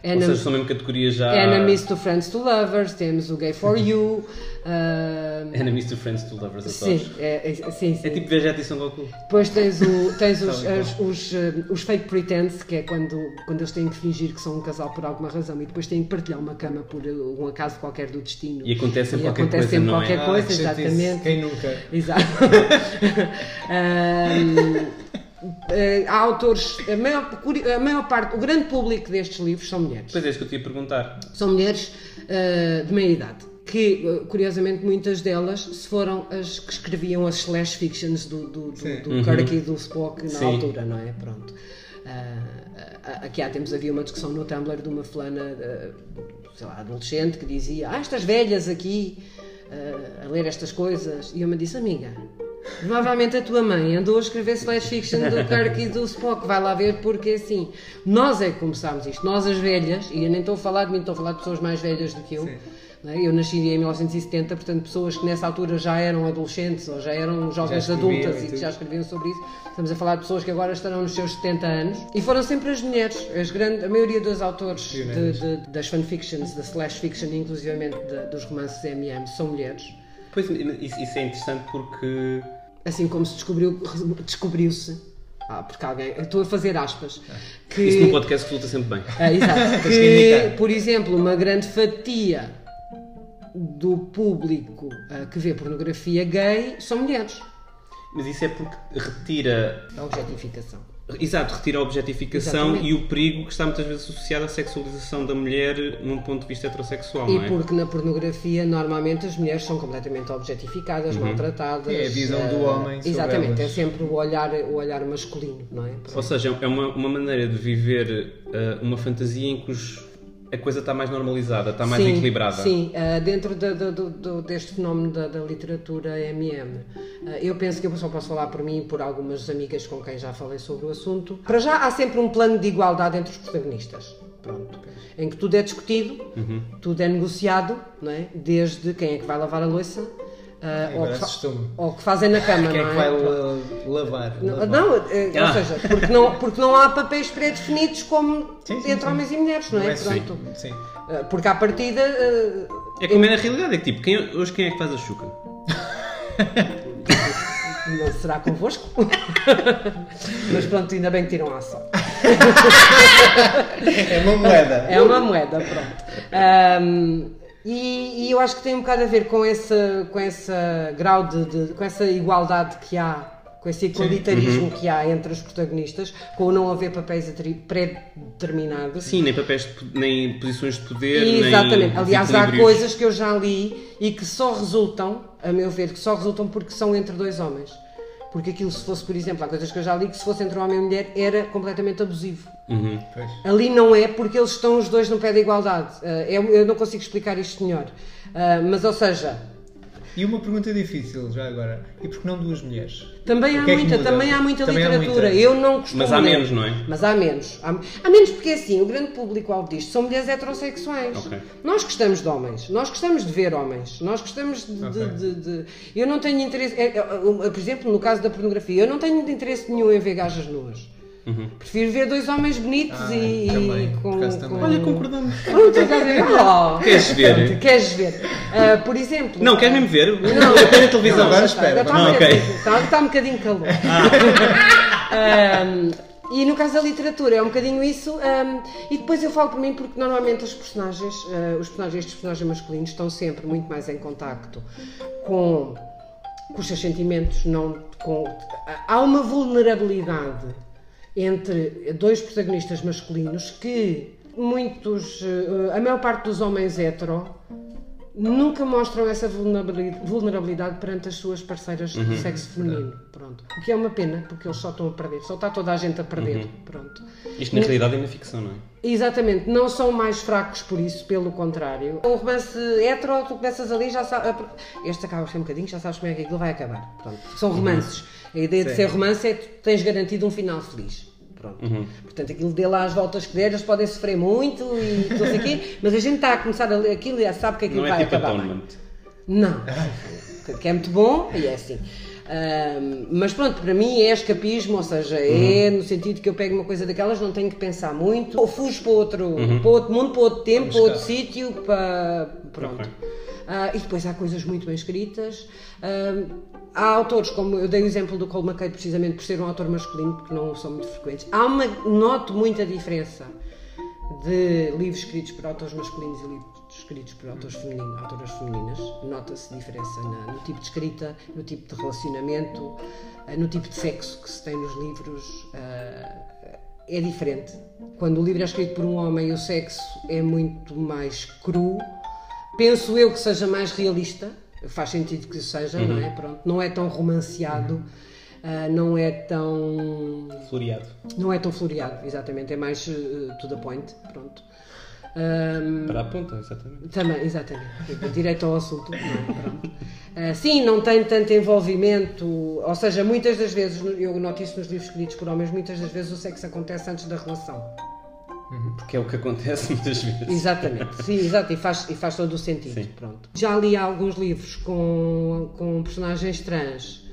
Ou seja, são mesmo categorias já. Enemies to Friends to Lovers, temos o Gay for *laughs* You. ah, Enemies to Friends to Lovers, sim, adoro. É, é- sim, sim. É tipo Vegeta e Son Goku. Depois tens, o, tens *laughs* os, Tal e as- os, ah, os fake pretense, que é quando, quando eles têm que fingir que são um casal por alguma razão e depois têm que partilhar uma cama por ah, um acaso qualquer do destino. E acontece sempre qualquer acontece coisa, sempre não é? qualquer coisa, Ah, exatamente. Quem nunca? Exato. *laughs* Ahm, eh, há autores, a maior, a maior parte, o grande público destes livros são mulheres. Pois é, isso que eu te ia perguntar. São mulheres ah, de meia idade. Que, ah, curiosamente, muitas delas se foram as que escreviam as slash fictions do, do, do, do Kirk e do Spock na Sim. altura, não é? Pronto. Ah, aqui há tempos havia uma discussão no Tumblr de uma fulana, ah, sei lá, adolescente, que dizia: Ah, estas velhas aqui ah, a ler estas coisas. E eu me disse: Amiga, provavelmente a tua mãe andou a escrever slash fiction do Kirk e do Spock. Vai lá ver, porque assim, nós é que começámos isto. Nós, as velhas, e eu nem estou a falar de mim, estou a falar de pessoas mais velhas do que eu. Sim. Não é? Eu nasci em 1970, portanto, pessoas que nessa altura já eram adolescentes ou já eram jovens Já adultas e que já escreviam sobre isso. Estamos a falar de pessoas que agora estarão nos seus 70 anos e foram sempre as mulheres. As grande, a maioria dos autores de- de- das fanfictions, da slash fiction, inclusivamente de- dos romances MM, são mulheres. Pois, isso, é interessante porque. Assim como se descobriu, descobriu-se. Ah, porque alguém. Estou a fazer aspas. Que, Isso num podcast resulta sempre bem. Ah, exato. *laughs* Que por exemplo, uma grande fatia do público ah, que vê pornografia gay são mulheres. Mas isso é porque retira. A objetificação. Exato, retira a objetificação Exatamente. e o perigo que está muitas vezes associado à sexualização da mulher num ponto de vista heterossexual, E não é? porque na pornografia normalmente as mulheres são completamente objetificadas, maltratadas. É a visão eh, do homem sobre Exatamente, elas. é sempre o olhar, o olhar masculino, não é? Ou seja, é uma, uma maneira de viver uh, uma fantasia em que os- a coisa está mais normalizada, está mais sim, equilibrada. Sim, ah, dentro da- do- do- deste fenómeno da, da literatura MM, ah, eu penso que eu só posso falar por mim e por algumas amigas com quem já falei sobre o assunto. Para já há sempre um plano de igualdade entre os protagonistas. Pronto. Em que tudo é discutido, Uhum. tudo é negociado, não é? desde quem é que vai lavar a louça ah, ou, que ou que fazem na cama, Quem é que é? vai la- lavar? Não, Lavar. não, eh, Ah. ou seja, porque não, porque não há papéis pré-definidos como Sim, sim, entre sim. homens e mulheres, não é? Não é assim. Pronto. Sim. Eh, Porque à partida. eh, É como é na realidade, é que tipo, quem, hoje quem é que faz a chuca? *laughs* Não será convosco? *laughs* Mas pronto, ainda bem que tiram a ação. *laughs* É uma moeda. É uma moeda, pronto. Ahm, e, e eu acho que tem um bocado a ver com esse, com esse grau de, de- com essa igualdade que há, com esse igualitarismo que há entre os protagonistas, com o não haver papéis pré-determinados. Sim, nem papéis, nem posições de poder, Exatamente. nem Aliás, há coisas que eu já li e que só resultam, a meu ver, que só resultam porque são entre dois homens. Porque aquilo, se fosse, por exemplo, há coisas que eu já li que se fosse entre um homem e mulher era completamente abusivo. Uhum. Pois. Ali não é porque eles estão os dois no pé da igualdade. Ah, eu, eu não consigo explicar isto melhor. Ah, mas, ou seja, E uma pergunta difícil, já agora. E por que não duas mulheres? também há é muita, também há muita Também há literatura. muita. Eu não costumo Mas há ler. menos, não é? Mas há menos. Há, há menos porque assim, o grande público-alvo disto são mulheres heterossexuais. Ok. Nós gostamos de homens, nós gostamos de ver homens, nós gostamos de. de- Ok. de- de- Eu não tenho interesse. é, é, por exemplo, no caso da pornografia, eu não tenho interesse nenhum em ver gajas nuas. Prefiro ver dois homens bonitos Ah, e, também, e por com, também. Olha, concordamos. *laughs* Pronto, estás a ver? *laughs* Oh, Queres ver? Queres ver? Ah, por exemplo. Não, queres mesmo ver? Não, Eu tenho a televisão. Não, agora já espera, Está, vamos- um Ah, ok. bocadinho- está, está um bocadinho calor. *laughs* Ahm, e no caso da literatura é um bocadinho isso. ahm, e depois eu falo por mim porque normalmente os personagens, ah, os personagens, estes personagens masculinos estão sempre muito mais em contacto com, com os seus sentimentos. Não, com, há uma vulnerabilidade entre dois protagonistas masculinos que muitos, eh, a maior parte dos homens hetero nunca mostram essa vulnerabilidade, perante as suas parceiras de sexo feminino. Pronto. O que é uma pena, porque eles só estão a perder, só está toda a gente a perder. Pronto. Isto na realidade é na ficção, não é? Exatamente, não são mais fracos por isso, pelo contrário. O romance hetero, tu começas ali, já sabes. Este acaba um bocadinho, já sabes como é que aquilo vai acabar. Pronto. São romances. A ideia de Sim. ser romance é que tens garantido um final feliz. Pronto. Portanto, aquilo dê lá as voltas que der, eles podem sofrer muito e não sei o quê, *laughs* mas a gente está a começar a ler aquilo e já sabe que aquilo Não é vai tipo acabar. atonement. Não, que é muito bom e é assim. Mas pronto, para mim é escapismo, ou seja, é no sentido que eu pego uma coisa daquelas, não tenho que pensar muito, ou fujo para outro, para outro mundo, para outro tempo, para outro sítio, para. Pronto. Ok. Ah, e depois há coisas muito bem escritas. Ahm, há autores, como eu dei o exemplo do Cole McKay, precisamente por ser um autor masculino, porque não são muito frequentes. Há uma. Noto muita diferença de livros escritos por autores masculinos e livros escritos por autores femininos, autoras femininas. Nota-se diferença na- no tipo de escrita, no tipo de relacionamento, eh, no tipo de sexo que se tem nos livros. eh, É diferente. Quando o livro é escrito por um homem, o sexo é muito mais cru. Penso eu que seja mais realista. Faz sentido que seja, não é? Pronto. Não é tão romanceado. ah, não é tão Floreado. não é tão floreado, exatamente, é mais eh, to the point, pronto. Ahm, Para a ponta, exatamente. também, exatamente, direito ao assunto. não. Ah, sim, não tem tanto envolvimento, ou seja, muitas das vezes, eu noto isso nos livros escritos por homens, muitas das vezes o sexo acontece antes da relação. Porque é o que acontece *laughs* muitas vezes. Exatamente, sim, exato, e faz, e faz todo o sentido. Sim. Pronto. Já li alguns livros com, com personagens trans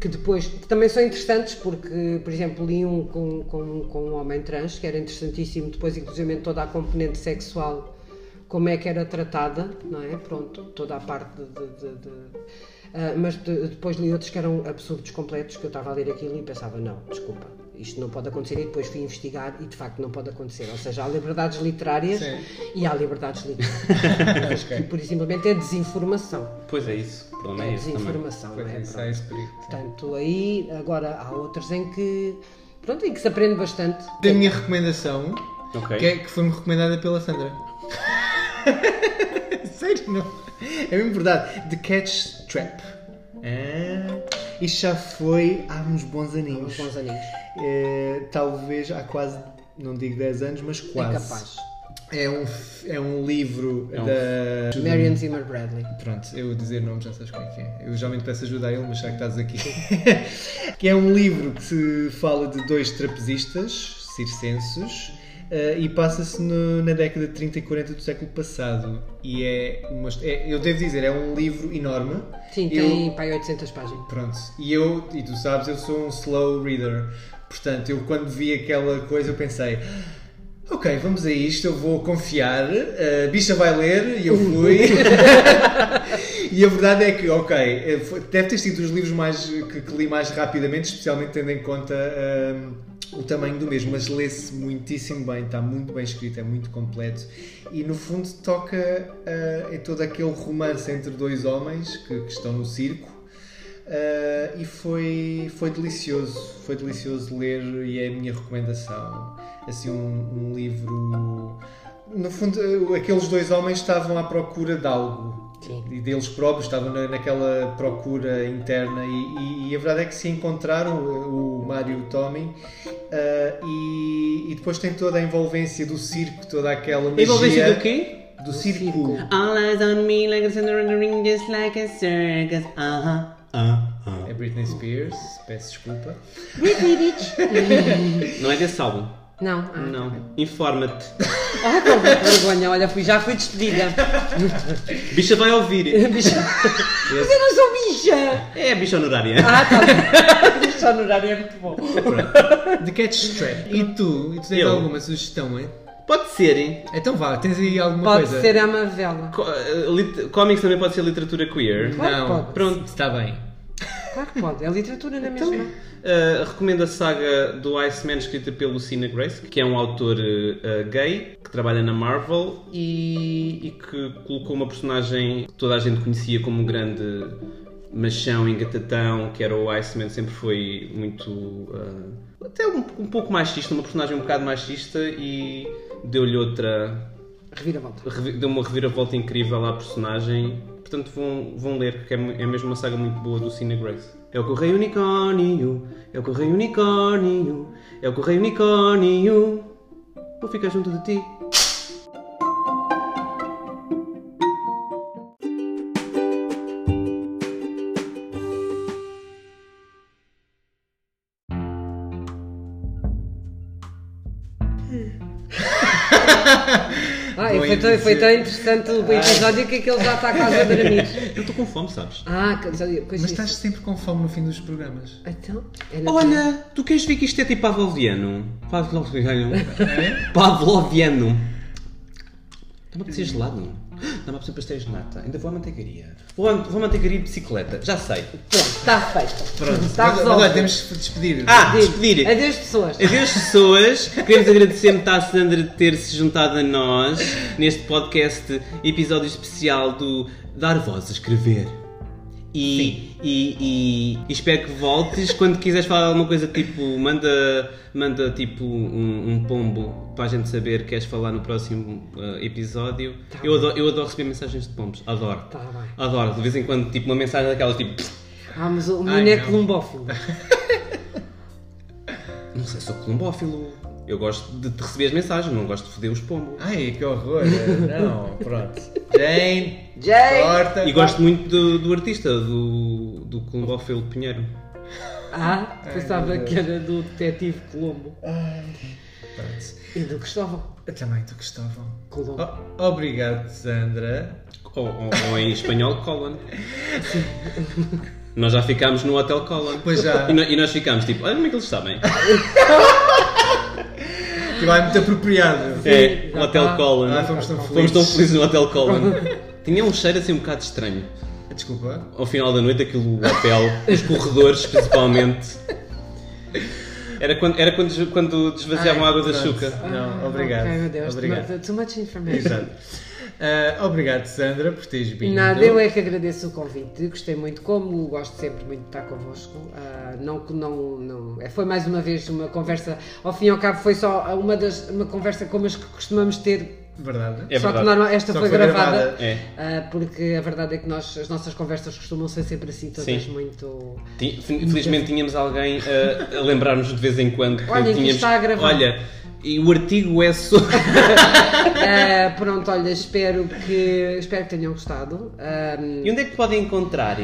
que depois que também são interessantes porque, por exemplo, li um com, com, com um homem trans que era interessantíssimo, depois inclusive toda a componente sexual, como é que era tratada, não é? Pronto, toda a parte de... de- de- de- ah, mas de- depois li outros que eram absurdos completos que eu estava a ler aquilo e pensava, não, desculpa, isto não pode acontecer e depois fui investigar e de facto não pode acontecer. Ou seja, há liberdades literárias Sim. e há liberdades *laughs* literárias. que pura e simplesmente é desinformação. Pois é isso. O problema é É esse também. desinformação, Pois não é? é, isso sim. Portanto, aí, agora há outros em que, Pronto, e que se aprende bastante. Da minha recomendação, Ok. que, é- que foi-me recomendada pela Sandra. *laughs* Sério, não? É mesmo verdade. The Catch Trap. Ah, isto já foi há uns bons aninhos. Uns bons aninhos. É, talvez há quase, não digo 10 anos, mas É quase. capaz. É um, f- é um livro É um da. Marion Zimmer Bradley. Pronto, eu dizer nomes já sabes como é que é. Eu geralmente peço ajuda a ele, mas já que estás aqui. *laughs* que é um livro que se fala de dois trapezistas circenses eh, e passa-se na década de 30 e 40 do século passado. E é, uma, é- eu devo dizer, é um livro enorme. Sim, Eu- tem pai 800 páginas. Pronto, e eu, e tu sabes, eu sou um slow reader. Portanto, eu quando vi aquela coisa eu pensei, ok, vamos a isto, eu vou confiar, a bicha vai ler e eu fui. *laughs* e a verdade é que, ok, eh, deve ter sido dos livros mais, que, que li mais rapidamente, especialmente tendo em conta o tamanho do mesmo, mas lê-se muitíssimo bem, está muito bem escrito, é muito completo e no fundo toca ah, em todo aquele romance entre dois homens que, que estão no circo. Uh, e foi, foi delicioso, foi delicioso ler e é a minha recomendação. Assim, um, um livro. No fundo, uh, aqueles dois homens estavam à procura de algo. Sim. E deles próprios estavam na, naquela procura interna e, e- e a verdade é que se encontraram, o, o Mário e o Tommy, uh, e, e depois tem toda a envolvência do circo, toda aquela magia. Envolvência do quê? Do circo. All eyes on me like a thunder in the ring, just like a circus. Uh-huh. Uh-huh. É Britney Spears, peço desculpa. *laughs* *laughs* Não é desse álbum? Não. Ah. Não. Informa-te. Ah, com vergonha, olha, fui, já fui despedida. Bicha vai ouvir. *laughs* Bicha. Mas eu não sou bicha! É a bicha honorária. Ah, tá bem. *laughs* Bicha no horário é muito bom. The Catch Strap. E tu? E tu tens Eu. alguma sugestão, hein? Pode ser, hein? Então vá, tens aí alguma Pode coisa? ser a Mavela. Co- lit- Comics também pode ser literatura queer. Claro Não, pode. pronto, está bem. Claro que pode. É literatura na mesma. Uh, recomendo a saga do Iceman escrita pelo Cina Grace, que é um autor uh, gay que trabalha na Marvel e, e que colocou uma personagem que toda a gente conhecia como um grande machão, engatatão, que era o Iceman, sempre foi muito. uh, até um, um pouco machista, uma personagem um bocado machista e deu-lhe outra. Reviravolta. revi- deu uma reviravolta incrível à personagem. Portanto, vão, vão ler, porque é, é mesmo uma saga muito boa do Cine Grace. É o Correio Unicórnio, é o Correio Unicórnio, é o Correio Unicórnio. Vou ficar junto de ti. Foi, tão, foi tão interessante o episódio que aquele já está quase a *laughs* dormir. Eu estou com fome, sabes? Ah, coisa Mas disso. estás sempre com fome no fim dos programas. Então, é natural. Olha, tu queres ver que isto é tipo pavloviano? Pavloviano. É? Pavloviano. Está-me a apetecer gelado. Dá-me a apetecer pastéis de nata. Ainda vou à manteigaria. Vou à, vou à manteigaria de bicicleta. Já sei. Pronto, está feito. Pronto, Está resolvido. agora temos de despedir. Ah, despedir. Adeus, pessoas. Adeus pessoas, queremos agradecer muito à Sandra de ter se juntado a nós neste podcast, episódio especial do Dar Voz a Escrever. E, e, e- espero que voltes quando quiseres falar alguma coisa tipo, manda, manda tipo um, um pombo para a gente saber que queres falar no próximo uh, episódio. Tá eu, adoro, eu adoro receber mensagens de pombos, adoro. Tá. Adoro, de vez em quando, tipo uma mensagem daquelas tipo. Ah, mas o menino é columbófilo. *laughs* *laughs* Não sei, sou colombófilo. Eu gosto de te receber as mensagens, não gosto de foder os pombos. Ai, que horror. *laughs* Não, pronto. Jane, Jane! corta. E gosto muito do, do artista, do, do Colombófilo Pinheiro. Ah, pensava que era do detetive Colombo. Pronto. E do Cristóvão Eu também, tu Cristóvão. Colombo. O- obrigado, Sandra. Ou, ou- ou em espanhol, Colin. Nós já ficámos no Hotel Colin. Pois já. E, no- e nós ficámos tipo, olha como é que eles sabem. *laughs* Que vai muito apropriado. É, já Hotel tá. Colin. Ah, fomos tão Fomos felizes. tão felizes no Hotel Colin. *laughs* Tinha um cheiro assim um bocado estranho. Desculpa. Ao final da noite, aquilo, o hotel, os corredores principalmente. Era quando, era quando, quando desvaziavam a água da chuca. Não, obrigado. Ok, meu Deus. Obrigado. Too much information. Exato. Ah, obrigado, Sandra, por teres vindo. Nada, eu é que agradeço o convite, gostei muito, como gosto sempre muito de estar convosco. Ah, não, não, não, é, foi mais uma vez uma conversa, ao fim e ao cabo foi só uma, das, uma conversa como as que costumamos ter, Verdade. É só verdade. que normal, esta Só foi, que foi gravada, gravada. É. ah, porque a verdade é que nós, as nossas conversas costumam ser sempre assim, todas Sim. muito... Felizmente tínhamos alguém uh, a lembrar-nos de vez em quando que Olha, que tínhamos. está a gravar. Olha, e o artigo é sobre. *laughs* Ah, pronto, olha, espero que, espero que tenham gostado. Ah, e onde é que podem encontrar?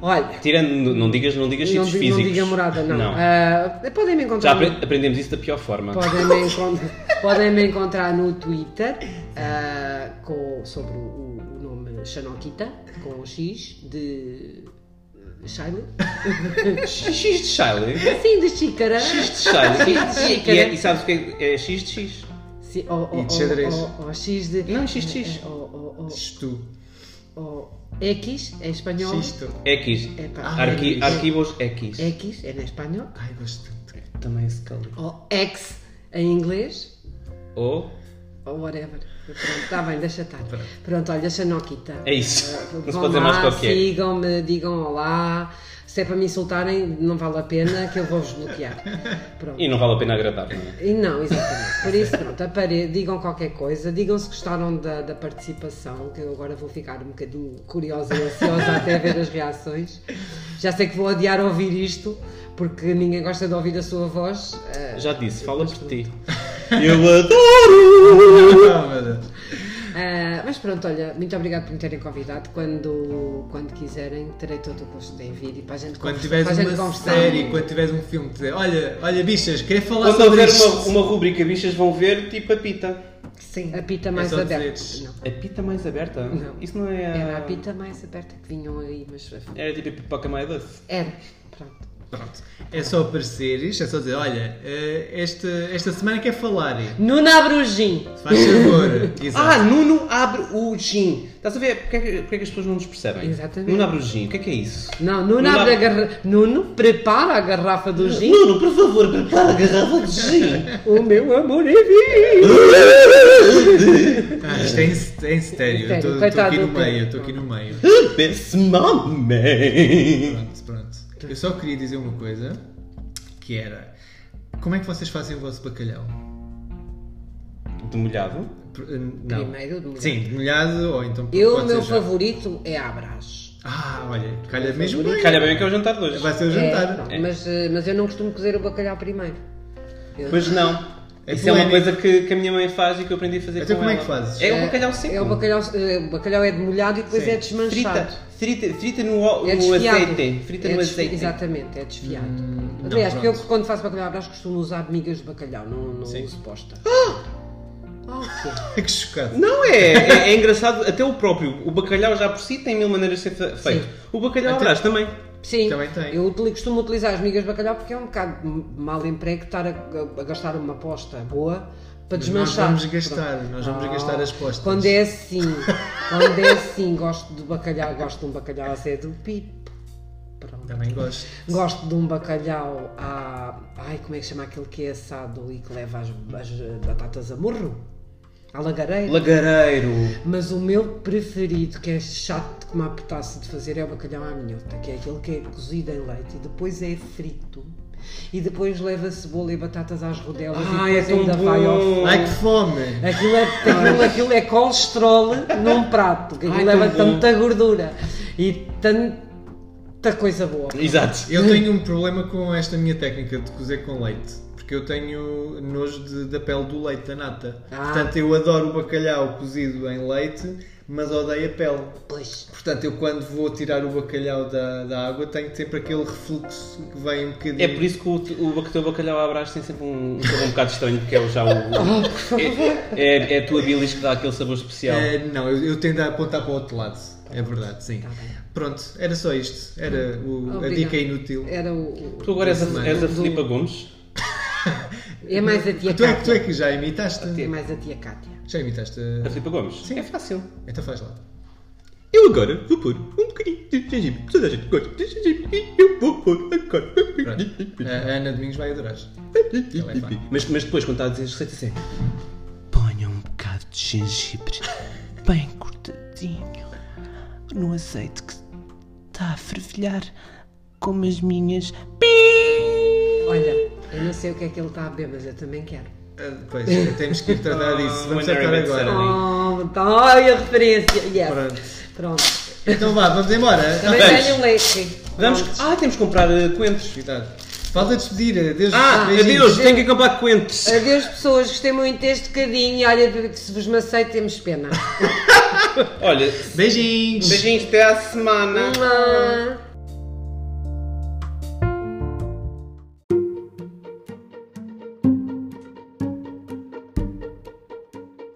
olha, Tirando, não digas, não digas não, sítios di- não físicos. diga morada, não. Ah, podem me Já encontrar... no- apre- aprendemos isso da pior forma. Podem me, *laughs* encont- podem me encontrar no Twitter ah, com, sobre o, o nome Xanoquita, com o X de Shiley. X de Shiley. Sim, de xícara. X de Shiley. X de E, xícara. e, é- e sabes o que é? É X de X. Sim, ou, ou, E de xadrez. ou- ou- ou X de. Não, X de X. Ou, ou, ou, Isto. ou X é espanhol. Isto. X. Epá, Arqui, é- arquivos X. X é na espanhol. Ai, gosto. Também é Scully. Ou X em inglês. Ou. Ou whatever. Pronto, está bem, deixa estar. Pronto, olha, Xanoquita. É isso. Ah, Não se vão pode dizer mais lá, qualquer. Sigam-me, digam olá. Se é para me insultarem, não vale a pena que eu vou-vos bloquear. Pronto. E não vale a pena agradar, não é? E não, exatamente. Por isso, pronto, apare... digam qualquer coisa, digam se gostaram da, da participação, que eu agora vou ficar um bocadinho curiosa e ansiosa até ver as reações. Já sei que vou adiar ouvir isto, porque ninguém gosta de ouvir a sua voz. ah, Já disse, fala por ti. Eu adoro! *laughs* Ah. Ah, mas pronto, olha, muito obrigado por me terem convidado. Quando, quando quiserem, terei todo o gosto em vir e para a gente Quando tiveres gente uma conversar. série, quando tiveres um filme, dizer, olha, olha, bichas, queria falar Quando sobre houver isto. uma, uma rubrica, bichas vão ver tipo a pita. Sim. A pita mais só aberta. A pita mais aberta? Não. Isso não é. a- Era a pita mais aberta que vinham aí, mas Era tipo a pipoca mais doce. era. Pronto. Pronto. É só apareceres, é só dizer, olha, eh, esta, esta semana quer falar. Nuna Abrugim. Faz favor. *laughs* Exato. Ah, Nuno abre o gin. Estás a ver? Porquê é que, porquê é que as pessoas não nos percebem? Exatamente. Nuno abre o gin. O que é que é isso? Não, Nuno Nuno abre a abre- garrafa. Nuno prepara a garrafa do gin. Nuno, por favor, prepara a garrafa de gin. *laughs* O meu amor é vinho. Ah, isto é em, é em estéreo. Estou aqui no do meio, estou aqui no meio. *laughs* Pensa mamãe. Pronto, Eu só queria dizer uma coisa, que era, como é que vocês fazem o vosso bacalhau? De molhado? Pr- eh, Não. Primeiro de molhado. Sim, de molhado ou então Eu, o meu já. favorito é a Brás. Ah, olha, calha mesmo bem. Calha bem que é o jantar de hoje. Vai ser o É, jantar. pronto, mas, eh, mas eu não costumo cozer o bacalhau primeiro. Eu- Pois não. É Isso é uma coisa que, que a minha mãe faz e que eu aprendi a fazer Então com como é ela. que fazes? É o bacalhau seco. É o bacalhau, eh, o bacalhau é demolhado e depois Sim. é desmanchado. Frita, frita, frita no, o- É no desfiado. azeite. Frita É no azeite. Exatamente, é desfiado. Hum, não, Aliás, porque eu quando faço bacalhau brás costumo usar migas de bacalhau, não, não Sim. uso posta. Ah, o quê? que chocado. Não é, é, é engraçado, até o próprio, o bacalhau já por si tem mil maneiras de ser fe- feito. Sim. O bacalhau Até- brás também. Sim, Também tem. eu costumo utilizar as migas de bacalhau porque é um bocado mal emprego estar a, a- a gastar uma posta boa para desmanchar. Nós vamos gastar, nós vamos Ah, gastar as postas. Quando é assim, quando é assim, gosto de bacalhau, gosto de um bacalhau a ser do pipo. Pronto. Também gosto. Gosto de um bacalhau a. Ai, como é que chama aquele que é assado e que leva as, as batatas a morro? À lagareira. Lagareiro. Mas o meu preferido, que é chato como a petasse de fazer, é o bacalhau à minhota, que é aquele que é cozido em leite e depois é frito. E depois leva cebola e batatas às rodelas Ai, e é depois tão ainda vai ao bom. Ai que fome! Aquilo é, aquilo, aquilo é colesterol num prato, que aquilo Ai, leva tão bom. tanta gordura e tanta coisa boa. Exato. Eu tenho um problema com esta minha técnica de cozer com leite. Porque eu tenho nojo de- da pele do leite, da nata. Ah. Portanto, eu adoro o bacalhau cozido em leite, mas odeio a pele. Pois. Portanto, eu quando vou tirar o bacalhau da, da água, tenho sempre aquele refluxo que vem um bocadinho. É por isso que o, o, o teu bacalhau à brás tem sempre um, um sabor um bocado estranho, porque é o já o. Oh, é, é, é a tua bilis que dá aquele sabor especial. É, não, eu, eu tendo a apontar para o outro lado. É verdade, sim. Tá. Pronto, era só isto. Era o- a dica inútil. Era o. Tu agora és a, és a Filipa Gomes? É mais a tia Tu é, que- tu é Cátia. que já imitaste? É mais a tia Cátia. Já imitaste? A Filipa Gomes? Sim. É fácil. Então faz lá. Eu agora vou pôr um bocadinho de gengibre. Toda a gente gosta de gengibre e eu vou pôr agora. Pronto. A Ana Domingos vai adorar. Ela é fã. Mas, mas depois, quando está a dizer as receitas, é. Ponha um bocado de gengibre. *laughs* azeite que está a fervilhar como as minhas. Olha, eu não sei o que é que ele está a beber, mas eu também quero. Ah, Pois, temos que ir tratar disso. Vamos When tratar agora. Oh, então, olha a referência. Yes. Pronto. Pronto. Então vá, vamos embora. Também Vamos. tenho um leite. Vamos. Pronto. Ah, temos que comprar eh, coentros. Cuidado. Falta despedir. Adeus. Ah, beijinhos. adeus, tenho que comprar coentros. Adeus, pessoas. Gostei muito deste bocadinho. Olha, se vos macei, temos pena. *laughs* Olha, Beijinhos. beijinhos até à semana.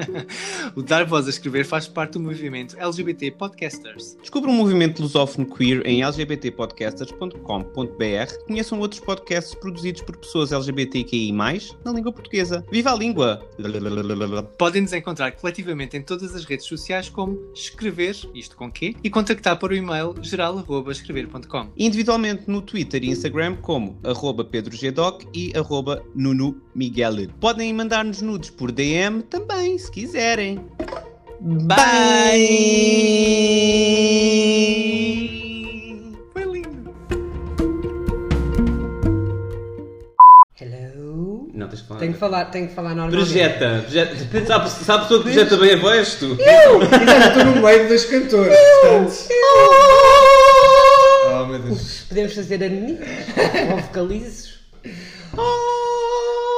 *laughs* O Dar Voz a Escrever faz parte do movimento LGBT Podcasters. Descubra um movimento lusófono queer em lgbtpodcasters.com.br. Conheçam outros podcasts produzidos por pessoas LGBTQI+, na língua portuguesa. Viva a língua! Podem nos encontrar coletivamente em todas as redes sociais como escrever, isto com e contactar o e-mail geral.escrever.com. Individualmente no Twitter e Instagram como arroba pedrogdoc e arroba Nuno Miguel. Podem mandar-nos nudes por DM também, se quiserem. Bye! Foi lindo! Hello? Não, tens que falar. Tenho que falar, tenho que falar normalmente. Projeta. projeta. Sabe, sabe a pessoa que projeta bem a voz? Tu? Estou no meio dos cantores. portanto. Oh, meu Deus. Podemos fazer harmonias ou vocalizos. Oh!